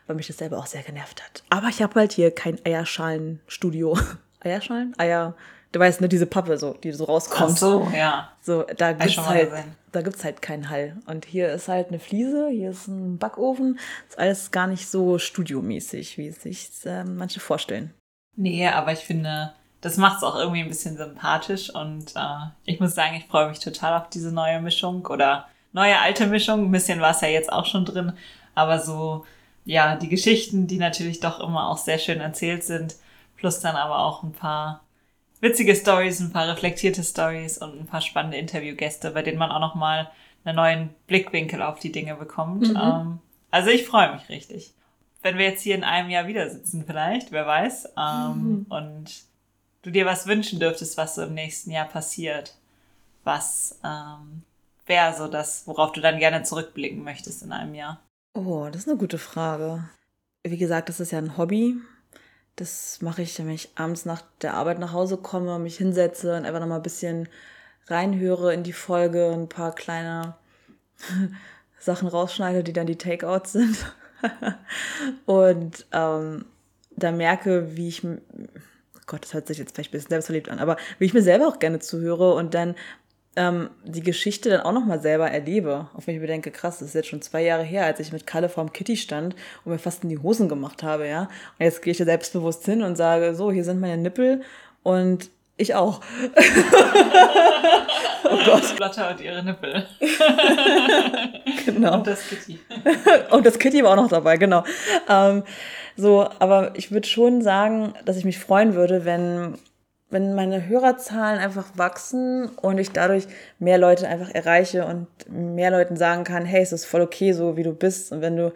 weil mich das selber auch sehr genervt hat. Aber ich habe halt hier kein Eierschalenstudio. <laughs> Eierschalen? Eier, du weißt, ne, diese Pappe so, die so rauskommt. Ach so, ja. So, da gibt's halt, da gibt's halt keinen Hall. Und hier ist halt eine Fliese, hier ist ein Backofen. ist alles gar nicht so studiomäßig, wie es sich äh, manche vorstellen.
Nee, aber ich finde, das macht es auch irgendwie ein bisschen sympathisch und äh, ich muss sagen, ich freue mich total auf diese neue Mischung oder neue alte Mischung. Ein bisschen war es ja jetzt auch schon drin, aber so, ja, die Geschichten, die natürlich doch immer auch sehr schön erzählt sind, plus dann aber auch ein paar witzige Stories, ein paar reflektierte Stories und ein paar spannende Interviewgäste, bei denen man auch nochmal einen neuen Blickwinkel auf die Dinge bekommt. Mhm. Ähm, also ich freue mich richtig. Wenn wir jetzt hier in einem Jahr wieder sitzen, vielleicht, wer weiß, ähm, mhm. und du dir was wünschen dürftest, was so im nächsten Jahr passiert, was ähm, wäre so das, worauf du dann gerne zurückblicken möchtest in einem Jahr?
Oh, das ist eine gute Frage. Wie gesagt, das ist ja ein Hobby. Das mache ich, wenn ich abends nach der Arbeit nach Hause komme, mich hinsetze und einfach nochmal ein bisschen reinhöre in die Folge, ein paar kleine <laughs> Sachen rausschneide, die dann die Takeouts sind. <laughs> und ähm, da merke, wie ich Gott, das hört sich jetzt vielleicht ein bisschen selbstverliebt an, aber wie ich mir selber auch gerne zuhöre und dann ähm, die Geschichte dann auch nochmal selber erlebe. Auf mich bedenke, krass, das ist jetzt schon zwei Jahre her, als ich mit Kalle vorm Kitty stand und mir fast in die Hosen gemacht habe, ja. Und jetzt gehe ich da selbstbewusst hin und sage, so, hier sind meine Nippel und ich auch. <laughs>
oh Gott. Lotta und ihre Nippel. <laughs>
genau. Und das Kitty. <laughs> und das Kitty war auch noch dabei, genau. Ähm, so, aber ich würde schon sagen, dass ich mich freuen würde, wenn wenn meine Hörerzahlen einfach wachsen und ich dadurch mehr Leute einfach erreiche und mehr Leuten sagen kann, hey, es ist voll okay, so wie du bist. Und wenn du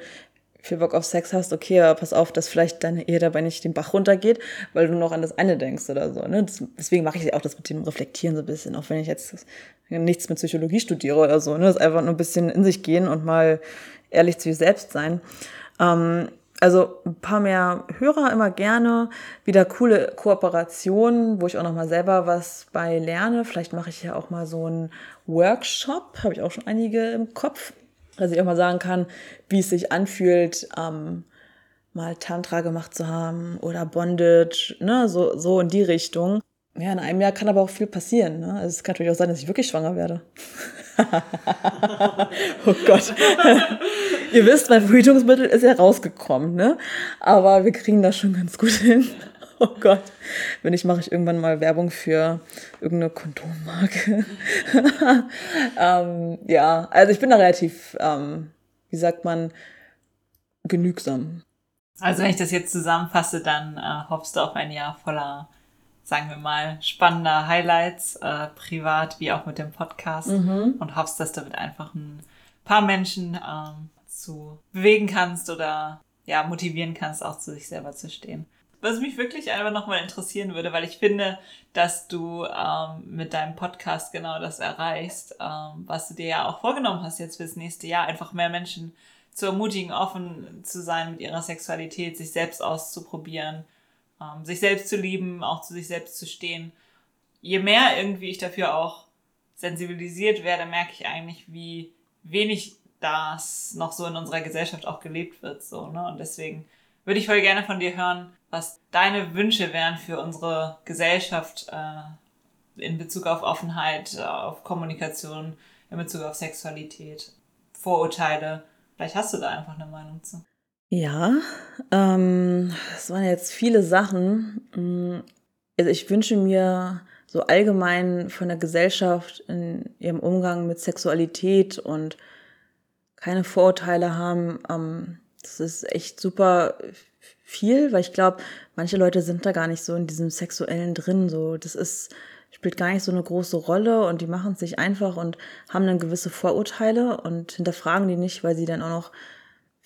viel Bock auf Sex hast, okay, aber pass auf, dass vielleicht deine Ehe dabei nicht den Bach runtergeht, weil du noch an das eine denkst oder so. Ne? Deswegen mache ich auch das mit dem Reflektieren so ein bisschen, auch wenn ich jetzt nichts mit Psychologie studiere oder so. Ne? Das ist einfach nur ein bisschen in sich gehen und mal ehrlich zu sich selbst sein. Ähm, also ein paar mehr Hörer immer gerne, wieder coole Kooperationen, wo ich auch noch mal selber was bei lerne. Vielleicht mache ich ja auch mal so einen Workshop, habe ich auch schon einige im Kopf, dass ich auch mal sagen kann, wie es sich anfühlt, ähm, mal Tantra gemacht zu haben oder Bondage, ne, so, so in die Richtung. Ja, in einem Jahr kann aber auch viel passieren. Ne? Also es kann natürlich auch sein, dass ich wirklich schwanger werde. <laughs> <laughs> oh Gott. <laughs> Ihr wisst, mein Verhütungsmittel ist ja rausgekommen, ne? Aber wir kriegen das schon ganz gut hin. <laughs> Oh Gott. Wenn nicht, mache ich irgendwann mal Werbung für irgendeine Kondommarke. ähm, ja, also ich bin da relativ, ähm, wie sagt man, genügsam.
Also wenn ich das jetzt zusammenfasse, dann äh, hoffst du auf ein Jahr voller sagen wir mal, spannender Highlights, äh, privat wie auch mit dem Podcast mhm. und hoffst, dass du mit einfach ein paar Menschen ähm, zu bewegen kannst oder ja, motivieren kannst, auch zu sich selber zu stehen. Was mich wirklich einfach nochmal interessieren würde, weil ich finde, dass du ähm, mit deinem Podcast genau das erreichst, ähm, was du dir ja auch vorgenommen hast jetzt fürs nächste Jahr, einfach mehr Menschen zu ermutigen, offen zu sein mit ihrer Sexualität, sich selbst auszuprobieren ähm, sich selbst zu lieben, auch zu sich selbst zu stehen. Je mehr irgendwie ich dafür auch sensibilisiert werde, merke ich eigentlich, wie wenig das noch so in unserer Gesellschaft auch gelebt wird, so, ne? Und deswegen würde ich voll gerne von dir hören, was deine Wünsche wären für unsere Gesellschaft äh, in Bezug auf Offenheit, auf Kommunikation, in Bezug auf Sexualität, Vorurteile. Vielleicht hast du da einfach eine Meinung zu.
Ja, ähm, das waren jetzt viele Sachen. Mm, also ich wünsche mir so allgemein von der Gesellschaft in ihrem Umgang mit Sexualität und keine Vorurteile haben. Ähm, das ist echt super viel, weil ich glaube, manche Leute sind da gar nicht so in diesem Sexuellen drin. So, das ist spielt gar nicht so eine große Rolle und die machen es sich einfach und haben dann gewisse Vorurteile und hinterfragen die nicht, weil sie dann auch noch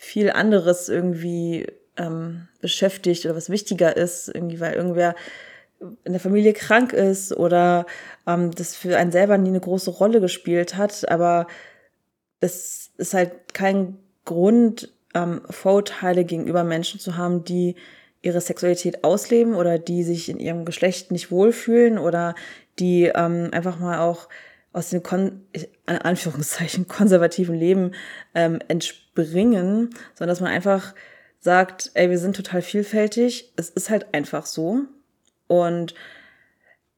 viel anderes irgendwie ähm, beschäftigt oder was wichtiger ist, irgendwie, weil irgendwer in der Familie krank ist oder ähm, das für einen selber nie eine große Rolle gespielt hat, aber es ist halt kein Grund, ähm, Vorurteile gegenüber Menschen zu haben, die ihre Sexualität ausleben oder die sich in ihrem Geschlecht nicht wohlfühlen oder die ähm, einfach mal auch aus dem Kon in Anführungszeichen konservativen Leben ähm, entspringen, sondern dass man einfach sagt, ey, wir sind total vielfältig, es ist halt einfach so. Und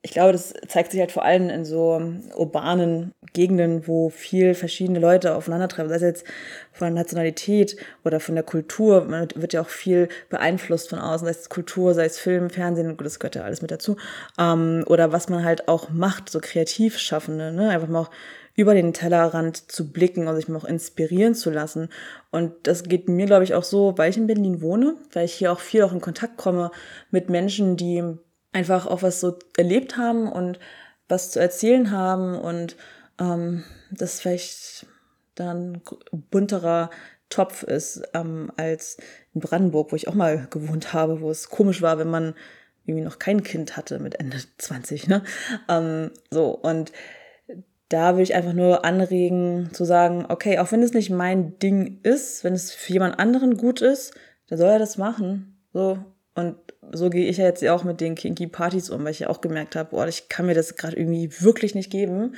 ich glaube, das zeigt sich halt vor allem in so urbanen Gegenden, wo viel verschiedene Leute aufeinandertreffen, sei es jetzt von der Nationalität oder von der Kultur. Man wird ja auch viel beeinflusst von außen, sei es Kultur, sei es Film, Fernsehen, das gehört ja alles mit dazu. Ähm, oder was man halt auch macht, so kreativ Schaffende, ne? einfach mal auch über den Tellerrand zu blicken und sich mal auch inspirieren zu lassen. Und das geht mir, glaube ich, auch so, weil ich in Berlin wohne, weil ich hier auch viel auch in Kontakt komme mit Menschen, die einfach auch was so erlebt haben und was zu erzählen haben und ähm, das vielleicht dann bunterer Topf ist ähm, als in Brandenburg, wo ich auch mal gewohnt habe, wo es komisch war, wenn man irgendwie noch kein Kind hatte mit Ende <laughs> 20, ne? Ähm, so, und da will ich einfach nur anregen zu sagen, okay, auch wenn es nicht mein Ding ist, wenn es für jemand anderen gut ist, dann soll er das machen. So. Und so gehe ich ja jetzt auch mit den kinky Partys um, weil ich ja auch gemerkt habe, boah, ich kann mir das gerade irgendwie wirklich nicht geben.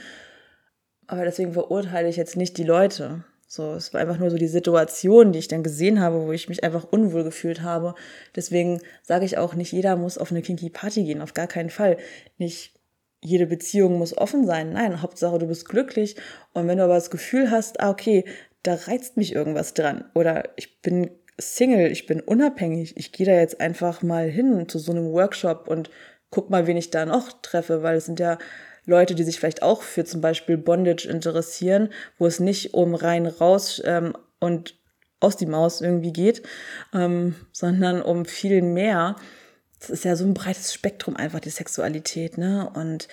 Aber deswegen verurteile ich jetzt nicht die Leute. So, es war einfach nur so die Situation, die ich dann gesehen habe, wo ich mich einfach unwohl gefühlt habe. Deswegen sage ich auch, nicht jeder muss auf eine kinky Party gehen, auf gar keinen Fall. Nicht jede Beziehung muss offen sein. Nein, Hauptsache du bist glücklich. Und wenn du aber das Gefühl hast, ah, okay, da reizt mich irgendwas dran oder ich bin Single, ich bin unabhängig, ich gehe da jetzt einfach mal hin zu so einem Workshop und guck mal, wen ich da noch treffe, weil es sind ja Leute, die sich vielleicht auch für zum Beispiel Bondage interessieren, wo es nicht um rein raus ähm, und aus die Maus irgendwie geht, ähm, sondern um viel mehr. Es ist ja so ein breites Spektrum einfach, die Sexualität, ne? Und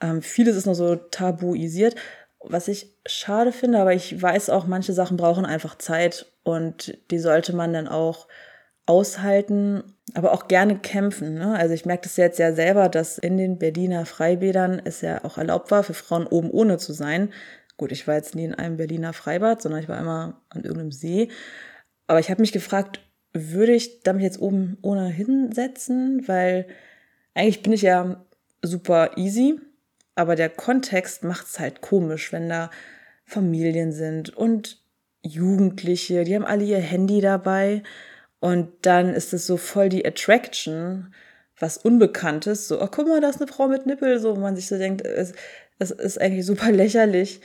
ähm, vieles ist noch so tabuisiert, was ich schade finde, aber ich weiß auch, manche Sachen brauchen einfach Zeit und die sollte man dann auch aushalten, aber auch gerne kämpfen. Ne? Also ich merke das jetzt ja selber, dass in den Berliner Freibädern es ja auch erlaubt war, für Frauen oben ohne zu sein. Gut, ich war jetzt nie in einem Berliner Freibad, sondern ich war immer an irgendeinem See. Aber ich habe mich gefragt, würde ich da mich jetzt oben ohne hinsetzen? Weil eigentlich bin ich ja super easy, aber der Kontext macht es halt komisch, wenn da Familien sind und Jugendliche, die haben alle ihr Handy dabei und dann ist es so voll die Attraction, was Unbekanntes, so, oh, guck mal, da ist eine Frau mit Nippel, so, wo man sich so denkt, es, es ist eigentlich super <laughs> lächerlich,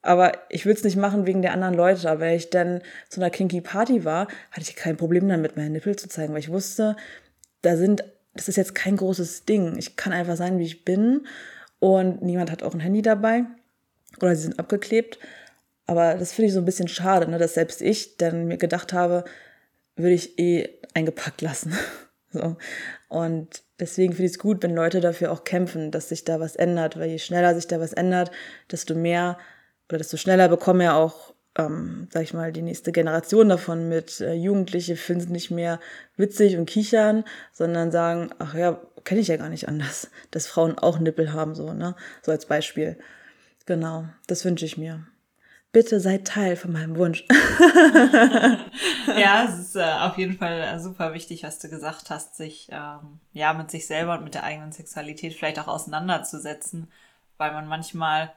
aber ich will es nicht machen wegen der anderen Leute. Aber wenn ich dann zu einer Kinky Party war, hatte ich kein Problem damit, meine Nippel zu zeigen, weil ich wusste, da sind, das ist jetzt kein großes Ding. Ich kann einfach sein, wie ich bin. Und niemand hat auch ein Handy dabei. Oder sie sind abgeklebt. Aber das finde ich so ein bisschen schade, ne, dass selbst ich dann mir gedacht habe, würde ich eh eingepackt lassen. <laughs> so. Und deswegen finde ich es gut, wenn Leute dafür auch kämpfen, dass sich da was ändert, weil je schneller sich da was ändert, desto mehr oder desto schneller bekommen ja auch, ähm, sag ich mal, die nächste Generation davon mit. Äh, Jugendliche finden es nicht mehr witzig und kichern, sondern sagen, ach ja, kenne ich ja gar nicht anders, <laughs> dass Frauen auch Nippel haben, so, ne? So als Beispiel. Genau, das wünsche ich mir. Bitte seid Teil von meinem Wunsch. <laughs>
ja, es ist äh, auf jeden Fall äh, super wichtig, was du gesagt hast, sich ähm, ja mit sich selber und mit der eigenen Sexualität vielleicht auch auseinanderzusetzen, weil man manchmal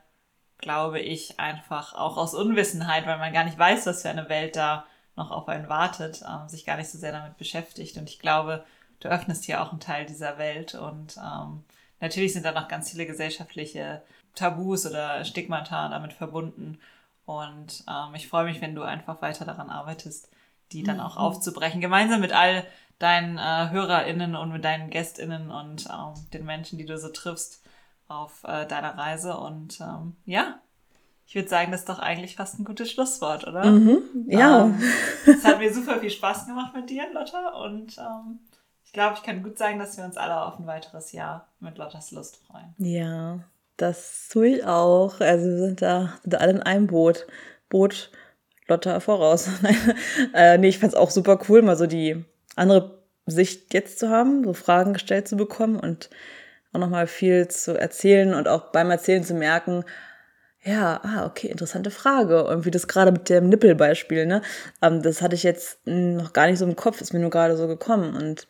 glaube ich, einfach auch aus Unwissenheit, weil man gar nicht weiß, was für eine Welt da noch auf einen wartet, ähm, sich gar nicht so sehr damit beschäftigt. Und ich glaube, du öffnest hier auch einen Teil dieser Welt. Und ähm, natürlich sind da noch ganz viele gesellschaftliche Tabus oder Stigmata damit verbunden. Und ähm, ich freue mich, wenn du einfach weiter daran arbeitest, die dann auch mhm. aufzubrechen, gemeinsam mit all deinen äh, HörerInnen und mit deinen GästInnen und ähm, den Menschen, die du so triffst, auf äh, deiner Reise. Und ähm, ja, ich würde sagen, das ist doch eigentlich fast ein gutes Schlusswort, oder? Mhm, ja. Ähm, es hat mir super viel Spaß gemacht mit dir, Lotta. Und ähm, ich glaube, ich kann gut sagen, dass wir uns alle auf ein weiteres Jahr mit Lottas Lust freuen.
Ja, das tue ich auch. Also wir sind da, sind da alle in einem Boot. Boot Lotta voraus. <laughs> äh, nee, ich fand es auch super cool, mal so die andere Sicht jetzt zu haben, so Fragen gestellt zu bekommen und auch nochmal viel zu erzählen und auch beim Erzählen zu merken, ja, ah, okay, interessante Frage. Und wie das gerade mit dem Nippelbeispiel, ne? Ähm, das hatte ich jetzt noch gar nicht so im Kopf, ist mir nur gerade so gekommen. Und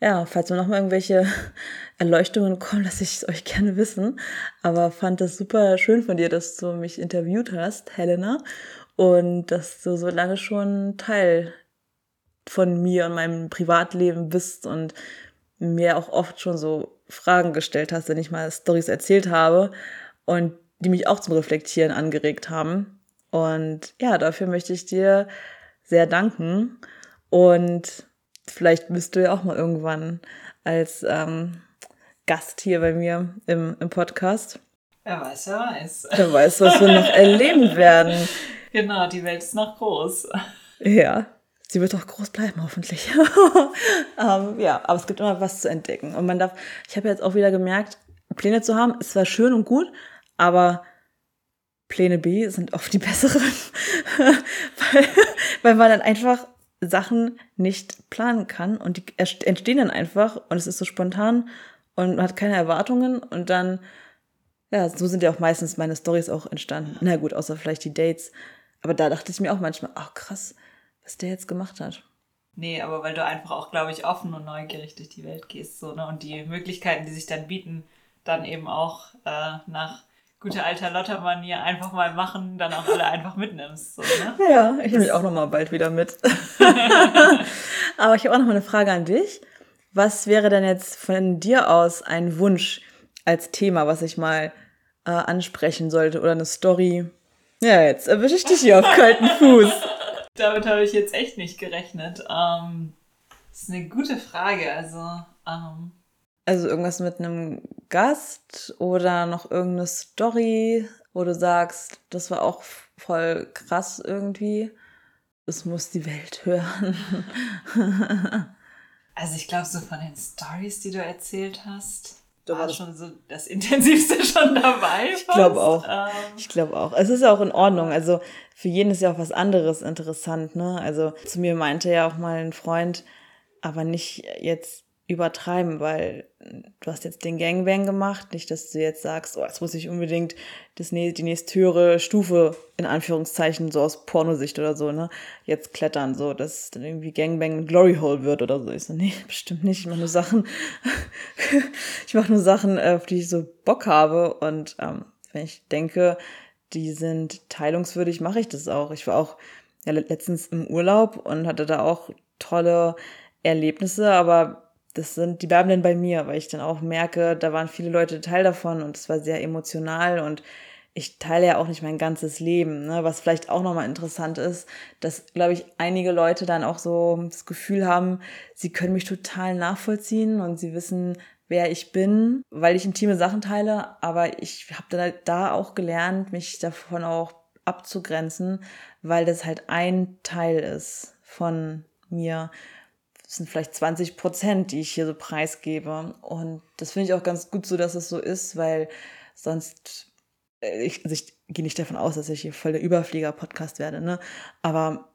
ja, falls mir nochmal irgendwelche <laughs> Erleuchtungen kommen, lasse ich es euch gerne wissen. Aber fand das super schön von dir, dass du mich interviewt hast, Helena. Und dass du so lange schon Teil von mir und meinem Privatleben bist und mir auch oft schon so Fragen gestellt hast, wenn ich mal Stories erzählt habe und die mich auch zum Reflektieren angeregt haben. Und ja, dafür möchte ich dir sehr danken. Und vielleicht bist du ja auch mal irgendwann als ähm, Gast hier bei mir im, im Podcast.
Wer weiß, wer weiß.
Wer weiß, was wir noch <laughs> erleben werden.
Genau, die Welt ist noch groß.
Ja, sie wird auch groß bleiben, hoffentlich. <laughs> ähm, ja, aber es gibt immer was zu entdecken. Und man darf, ich habe jetzt auch wieder gemerkt, Pläne zu haben, ist zwar schön und gut, aber Pläne B sind oft die besseren, <laughs> weil, weil man dann einfach Sachen nicht planen kann und die entstehen dann einfach und es ist so spontan und man hat keine Erwartungen und dann, ja, so sind ja auch meistens meine Stories auch entstanden. Na gut, außer vielleicht die Dates. Aber da dachte ich mir auch manchmal, ach krass, was der jetzt gemacht hat.
Nee, aber weil du einfach auch, glaube ich, offen und neugierig durch die Welt gehst, so, ne? Und die Möglichkeiten, die sich dann bieten, dann eben auch äh, nach guter alter Lotter-Manier einfach mal machen, dann auch alle einfach mitnimmst. So, ne? <laughs>
Ja, ich nehme mich auch noch mal bald wieder mit. <laughs> <laughs> aber ich habe auch noch mal eine Frage an dich. Was wäre denn jetzt von dir aus ein Wunsch, als Thema, was ich mal äh, ansprechen sollte oder eine Story. Ja, jetzt erwische ich dich hier auf kalten Fuß.
Damit habe ich jetzt echt nicht gerechnet. Ähm, das ist eine gute Frage. Also, ähm,
also irgendwas mit einem Gast oder noch irgendeine Story, wo du sagst, das war auch voll krass irgendwie. Das muss die Welt hören. <laughs>
also ich glaube, so von den Stories, die du erzählt hast, da war schon so das Intensivste <laughs> schon dabei.
Ich glaube auch. Ähm. Ich glaube auch. Es ist ja auch in Ordnung. Also für jeden ist ja auch was anderes interessant. Ne? Also zu mir meinte ja auch mal ein Freund, aber nicht jetzt übertreiben, weil du hast jetzt den Gangbang gemacht, nicht, dass du jetzt sagst, oh, jetzt muss ich unbedingt das, die nächste höhere Stufe, in Anführungszeichen, so aus Pornosicht oder so, ne, jetzt klettern, so, dass dann irgendwie Gangbang ein Glory Hole wird oder so. Ich so, nee, <laughs> bestimmt nicht, ich mache nur Sachen, <laughs> ich mache nur Sachen, auf die ich so Bock habe und ähm, wenn ich denke, die sind teilungswürdig, mache ich das auch. Ich war auch ja, letztens im Urlaub und hatte da auch tolle Erlebnisse, aber das sind, die bleiben bei mir, weil ich dann auch merke, da waren viele Leute Teil davon und es war sehr emotional und ich teile ja auch nicht mein ganzes Leben, ne? was vielleicht auch nochmal interessant ist, dass, glaube ich, einige Leute dann auch so das Gefühl haben, sie können mich total nachvollziehen und sie wissen, wer ich bin, weil ich intime Sachen teile, aber ich habe dann halt da auch gelernt, mich davon auch abzugrenzen, weil das halt ein Teil ist von mir das sind vielleicht 20 Prozent, die ich hier so preisgebe. Und das finde ich auch ganz gut so, dass es so ist, weil sonst, äh, ich, also ich gehe nicht davon aus, dass ich hier voll der Überflieger-Podcast werde, ne? Aber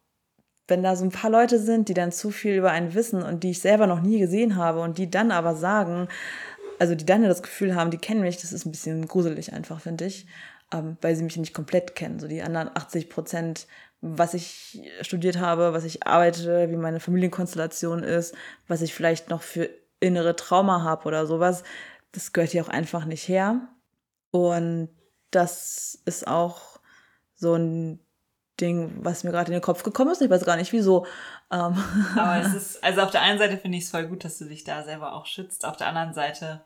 wenn da so ein paar Leute sind, die dann zu viel über einen wissen und die ich selber noch nie gesehen habe und die dann aber sagen, also die dann ja das Gefühl haben, die kennen mich, das ist ein bisschen gruselig einfach, finde ich, ähm, weil sie mich nicht komplett kennen. So die anderen 80 Prozent was ich studiert habe, was ich arbeite, wie meine Familienkonstellation ist, was ich vielleicht noch für innere Trauma habe oder sowas. Das gehört hier auch einfach nicht her. Und das ist auch so ein Ding, was mir gerade in den Kopf gekommen ist. Ich weiß gar nicht wieso.
Ähm. <laughs> Aber es <laughs> ist, also auf der einen Seite finde ich es voll gut, dass du dich da selber auch schützt. Auf der anderen Seite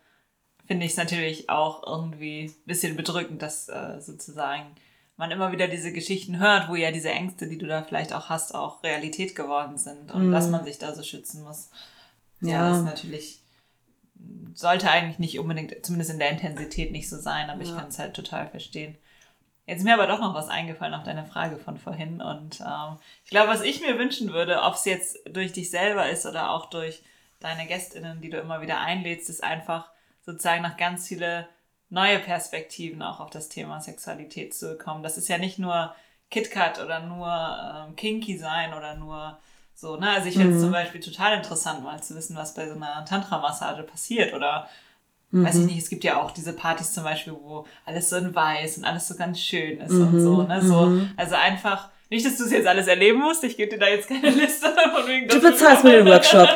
finde ich es natürlich auch irgendwie ein bisschen bedrückend, dass äh, sozusagen man immer wieder diese Geschichten hört, wo ja diese Ängste, die du da vielleicht auch hast, auch Realität geworden sind und mm. dass man sich da so schützen muss. Ja, ja das ist natürlich, sollte eigentlich nicht unbedingt, zumindest in der Intensität nicht so sein, aber ja. ich kann es halt total verstehen. Jetzt ist mir aber doch noch was eingefallen auf deine Frage von vorhin. Und ähm, ich glaube, was ich mir wünschen würde, ob es jetzt durch dich selber ist oder auch durch deine GästInnen, die du immer wieder einlädst, ist einfach sozusagen nach ganz viele neue Perspektiven auch auf das Thema Sexualität zu bekommen. Das ist ja nicht nur KitKat oder nur ähm, Kinky sein oder nur so, ne? Also ich finde es mhm. zum Beispiel total interessant, mal zu wissen, was bei so einer Tantra-Massage passiert oder mhm. weiß ich nicht, es gibt ja auch diese Partys zum Beispiel, wo alles so in weiß und alles so ganz schön ist mhm. und so, ne? So, mhm. also einfach, nicht, dass du es jetzt alles erleben musst, ich gebe dir da jetzt keine <laughs> Liste von wegen. Du bezahlst mir den <laughs> Workshop.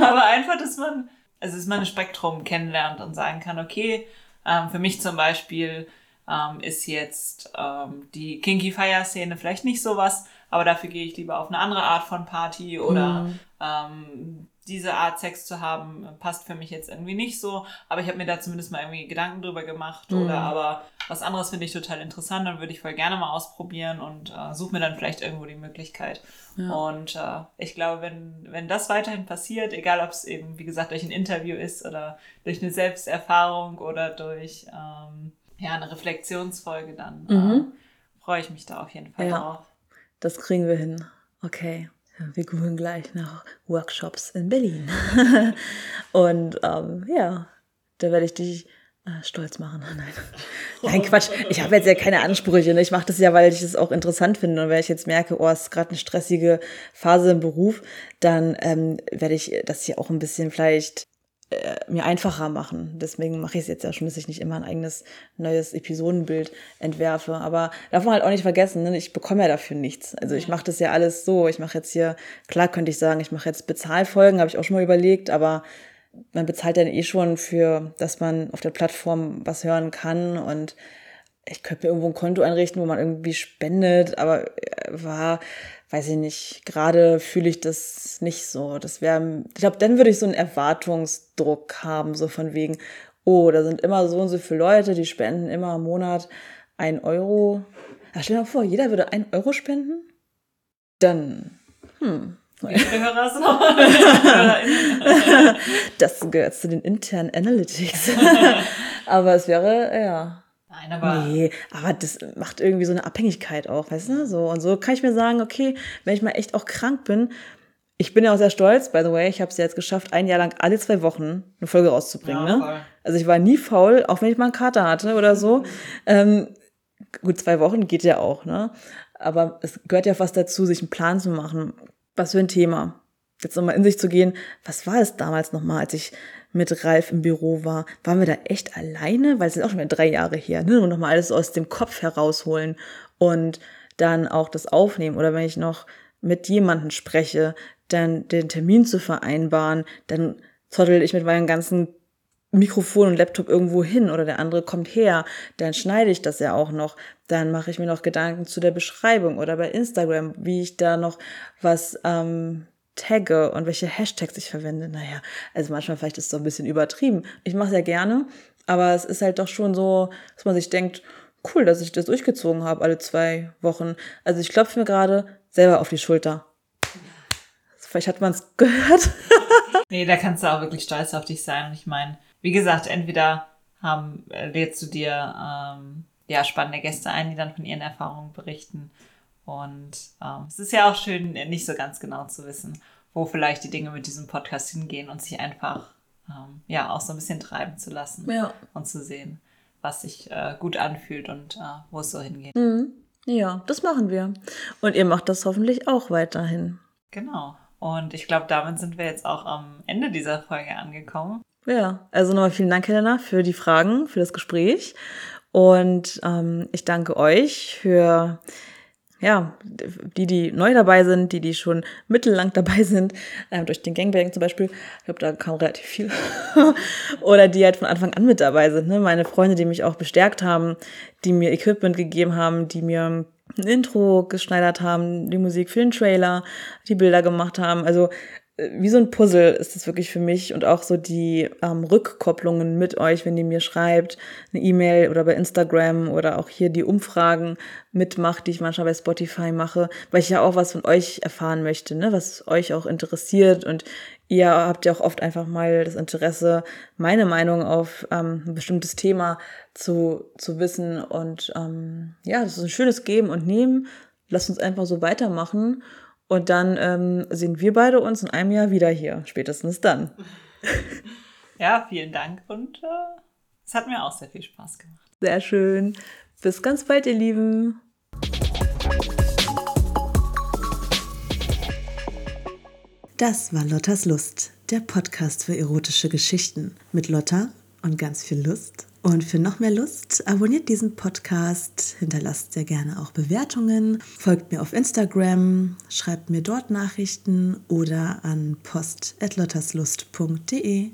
Aber einfach, dass man, also dass man ein Spektrum kennenlernt und sagen kann, okay, ähm, für mich zum Beispiel ähm, ist jetzt ähm, die Kinky Fire Szene vielleicht nicht sowas, aber dafür gehe ich lieber auf eine andere Art von Party oder mhm. ähm, diese Art Sex zu haben, passt für mich jetzt irgendwie nicht so. Aber ich habe mir da zumindest mal irgendwie Gedanken drüber gemacht. Mhm. Oder aber was anderes finde ich total interessant, dann würde ich voll gerne mal ausprobieren und äh, suche mir dann vielleicht irgendwo die Möglichkeit. Ja. Und äh, ich glaube, wenn, wenn das weiterhin passiert, egal ob es eben, wie gesagt, durch ein Interview ist oder durch eine Selbsterfahrung oder durch ähm, ja, eine Reflexionsfolge, dann mhm. äh, freue ich mich da auf jeden Fall ja. drauf.
Das kriegen wir hin. Okay. Wir googeln gleich nach Workshops in Berlin. <laughs> und ähm, ja, da werde ich dich äh, stolz machen. <laughs> Nein. Nein, Quatsch. Ich habe jetzt ja keine Ansprüche. Ne? Ich mache das ja, weil ich es auch interessant finde. Und wenn ich jetzt merke, oh, es ist gerade eine stressige Phase im Beruf, dann ähm, werde ich das hier auch ein bisschen vielleicht äh, mir einfacher machen. Deswegen mache ich es jetzt ja schon, dass ich nicht immer ein eigenes neues Episodenbild entwerfe. Aber darf man halt auch nicht vergessen, ne? ich bekomme ja dafür nichts. Also ich mache das ja alles so. Ich mache jetzt hier, klar könnte ich sagen, ich mache jetzt Bezahlfolgen, habe ich auch schon mal überlegt, aber man bezahlt dann eh schon für, dass man auf der Plattform was hören kann und ich könnte mir irgendwo ein Konto einrichten, wo man irgendwie spendet, aber äh, war weiß ich nicht, gerade fühle ich das nicht so. Das wäre, ich glaube, dann würde ich so einen Erwartungsdruck haben, so von wegen, oh, da sind immer so und so viele Leute, die spenden immer im Monat ein Euro. Ja, stell dir mal vor, jeder würde ein Euro spenden. Dann, hm. <laughs> Das gehört zu den internen Analytics. <laughs> aber es wäre, ja. Nein, aber. Nee, aber das macht irgendwie so eine Abhängigkeit auch, weißt du? So, und so kann ich mir sagen, okay, wenn ich mal echt auch krank bin, ich bin ja auch sehr stolz, by the way, ich habe es jetzt geschafft, ein Jahr lang alle zwei Wochen eine Folge rauszubringen. Ja, ne? Also ich war nie faul, auch wenn ich mal einen Kater hatte oder so. Ähm, gut, zwei Wochen geht ja auch, ne? Aber es gehört ja fast dazu, sich einen Plan zu machen. Was für ein Thema. Jetzt nochmal in sich zu gehen, was war es damals nochmal, als ich mit Ralf im Büro war? Waren wir da echt alleine? Weil es sind auch schon wieder drei Jahre her, ne? Und nochmal alles aus dem Kopf herausholen und dann auch das aufnehmen. Oder wenn ich noch mit jemandem spreche, dann den Termin zu vereinbaren, dann zottel ich mit meinem ganzen Mikrofon und Laptop irgendwo hin oder der andere kommt her, dann schneide ich das ja auch noch. Dann mache ich mir noch Gedanken zu der Beschreibung oder bei Instagram, wie ich da noch was ähm, tagge und welche Hashtags ich verwende. Naja, also manchmal vielleicht ist es so ein bisschen übertrieben. Ich mache es ja gerne, aber es ist halt doch schon so, dass man sich denkt, cool, dass ich das durchgezogen habe alle zwei Wochen. Also ich klopfe mir gerade selber auf die Schulter. Vielleicht hat man es <laughs> gehört.
nee, da kannst du auch wirklich stolz auf dich sein. Ich meine, wie gesagt, entweder haben, äh, lädst du dir ähm, ja, spannende Gäste ein, die dann von ihren Erfahrungen berichten. Und ähm, es ist ja auch schön, nicht so ganz genau zu wissen, wo vielleicht die Dinge mit diesem Podcast hingehen und sich einfach ähm, ja auch so ein bisschen treiben zu lassen ja. und zu sehen, was sich äh, gut anfühlt und äh, wo es so hingeht.
Mhm. Ja, das machen wir. Und ihr macht das hoffentlich auch weiterhin.
Genau. Und ich glaube, damit sind wir jetzt auch am Ende dieser Folge angekommen.
Ja, also nochmal vielen Dank, Helena, für die Fragen, für das Gespräch. Und ähm, ich danke euch für ja, die, die neu dabei sind, die, die schon mittellang dabei sind, äh, durch den Gangbang zum Beispiel, ich glaube, da kam relativ viel, <laughs> oder die halt von Anfang an mit dabei sind, ne? meine Freunde, die mich auch bestärkt haben, die mir Equipment gegeben haben, die mir ein Intro geschneidert haben, die Musik für den Trailer, die Bilder gemacht haben, also wie so ein Puzzle ist es wirklich für mich und auch so die ähm, Rückkopplungen mit euch, wenn ihr mir schreibt, eine E-Mail oder bei Instagram oder auch hier die Umfragen mitmacht, die ich manchmal bei Spotify mache, weil ich ja auch was von euch erfahren möchte, ne, was euch auch interessiert. Und ihr habt ja auch oft einfach mal das Interesse, meine Meinung auf ähm, ein bestimmtes Thema zu, zu wissen. Und ähm, ja, das ist ein schönes Geben und Nehmen. Lasst uns einfach so weitermachen und dann ähm, sehen wir beide uns in einem Jahr wieder hier, spätestens dann. <laughs>
Ja, vielen Dank und äh, es hat mir auch sehr viel Spaß gemacht.
Sehr schön. Bis ganz bald, ihr Lieben. Das war Lottas Lust, der Podcast für erotische Geschichten mit Lotta und ganz viel Lust. Und für noch mehr Lust, abonniert diesen Podcast, hinterlasst sehr gerne auch Bewertungen, folgt mir auf Instagram, schreibt mir dort Nachrichten oder an post.lotterslust.de.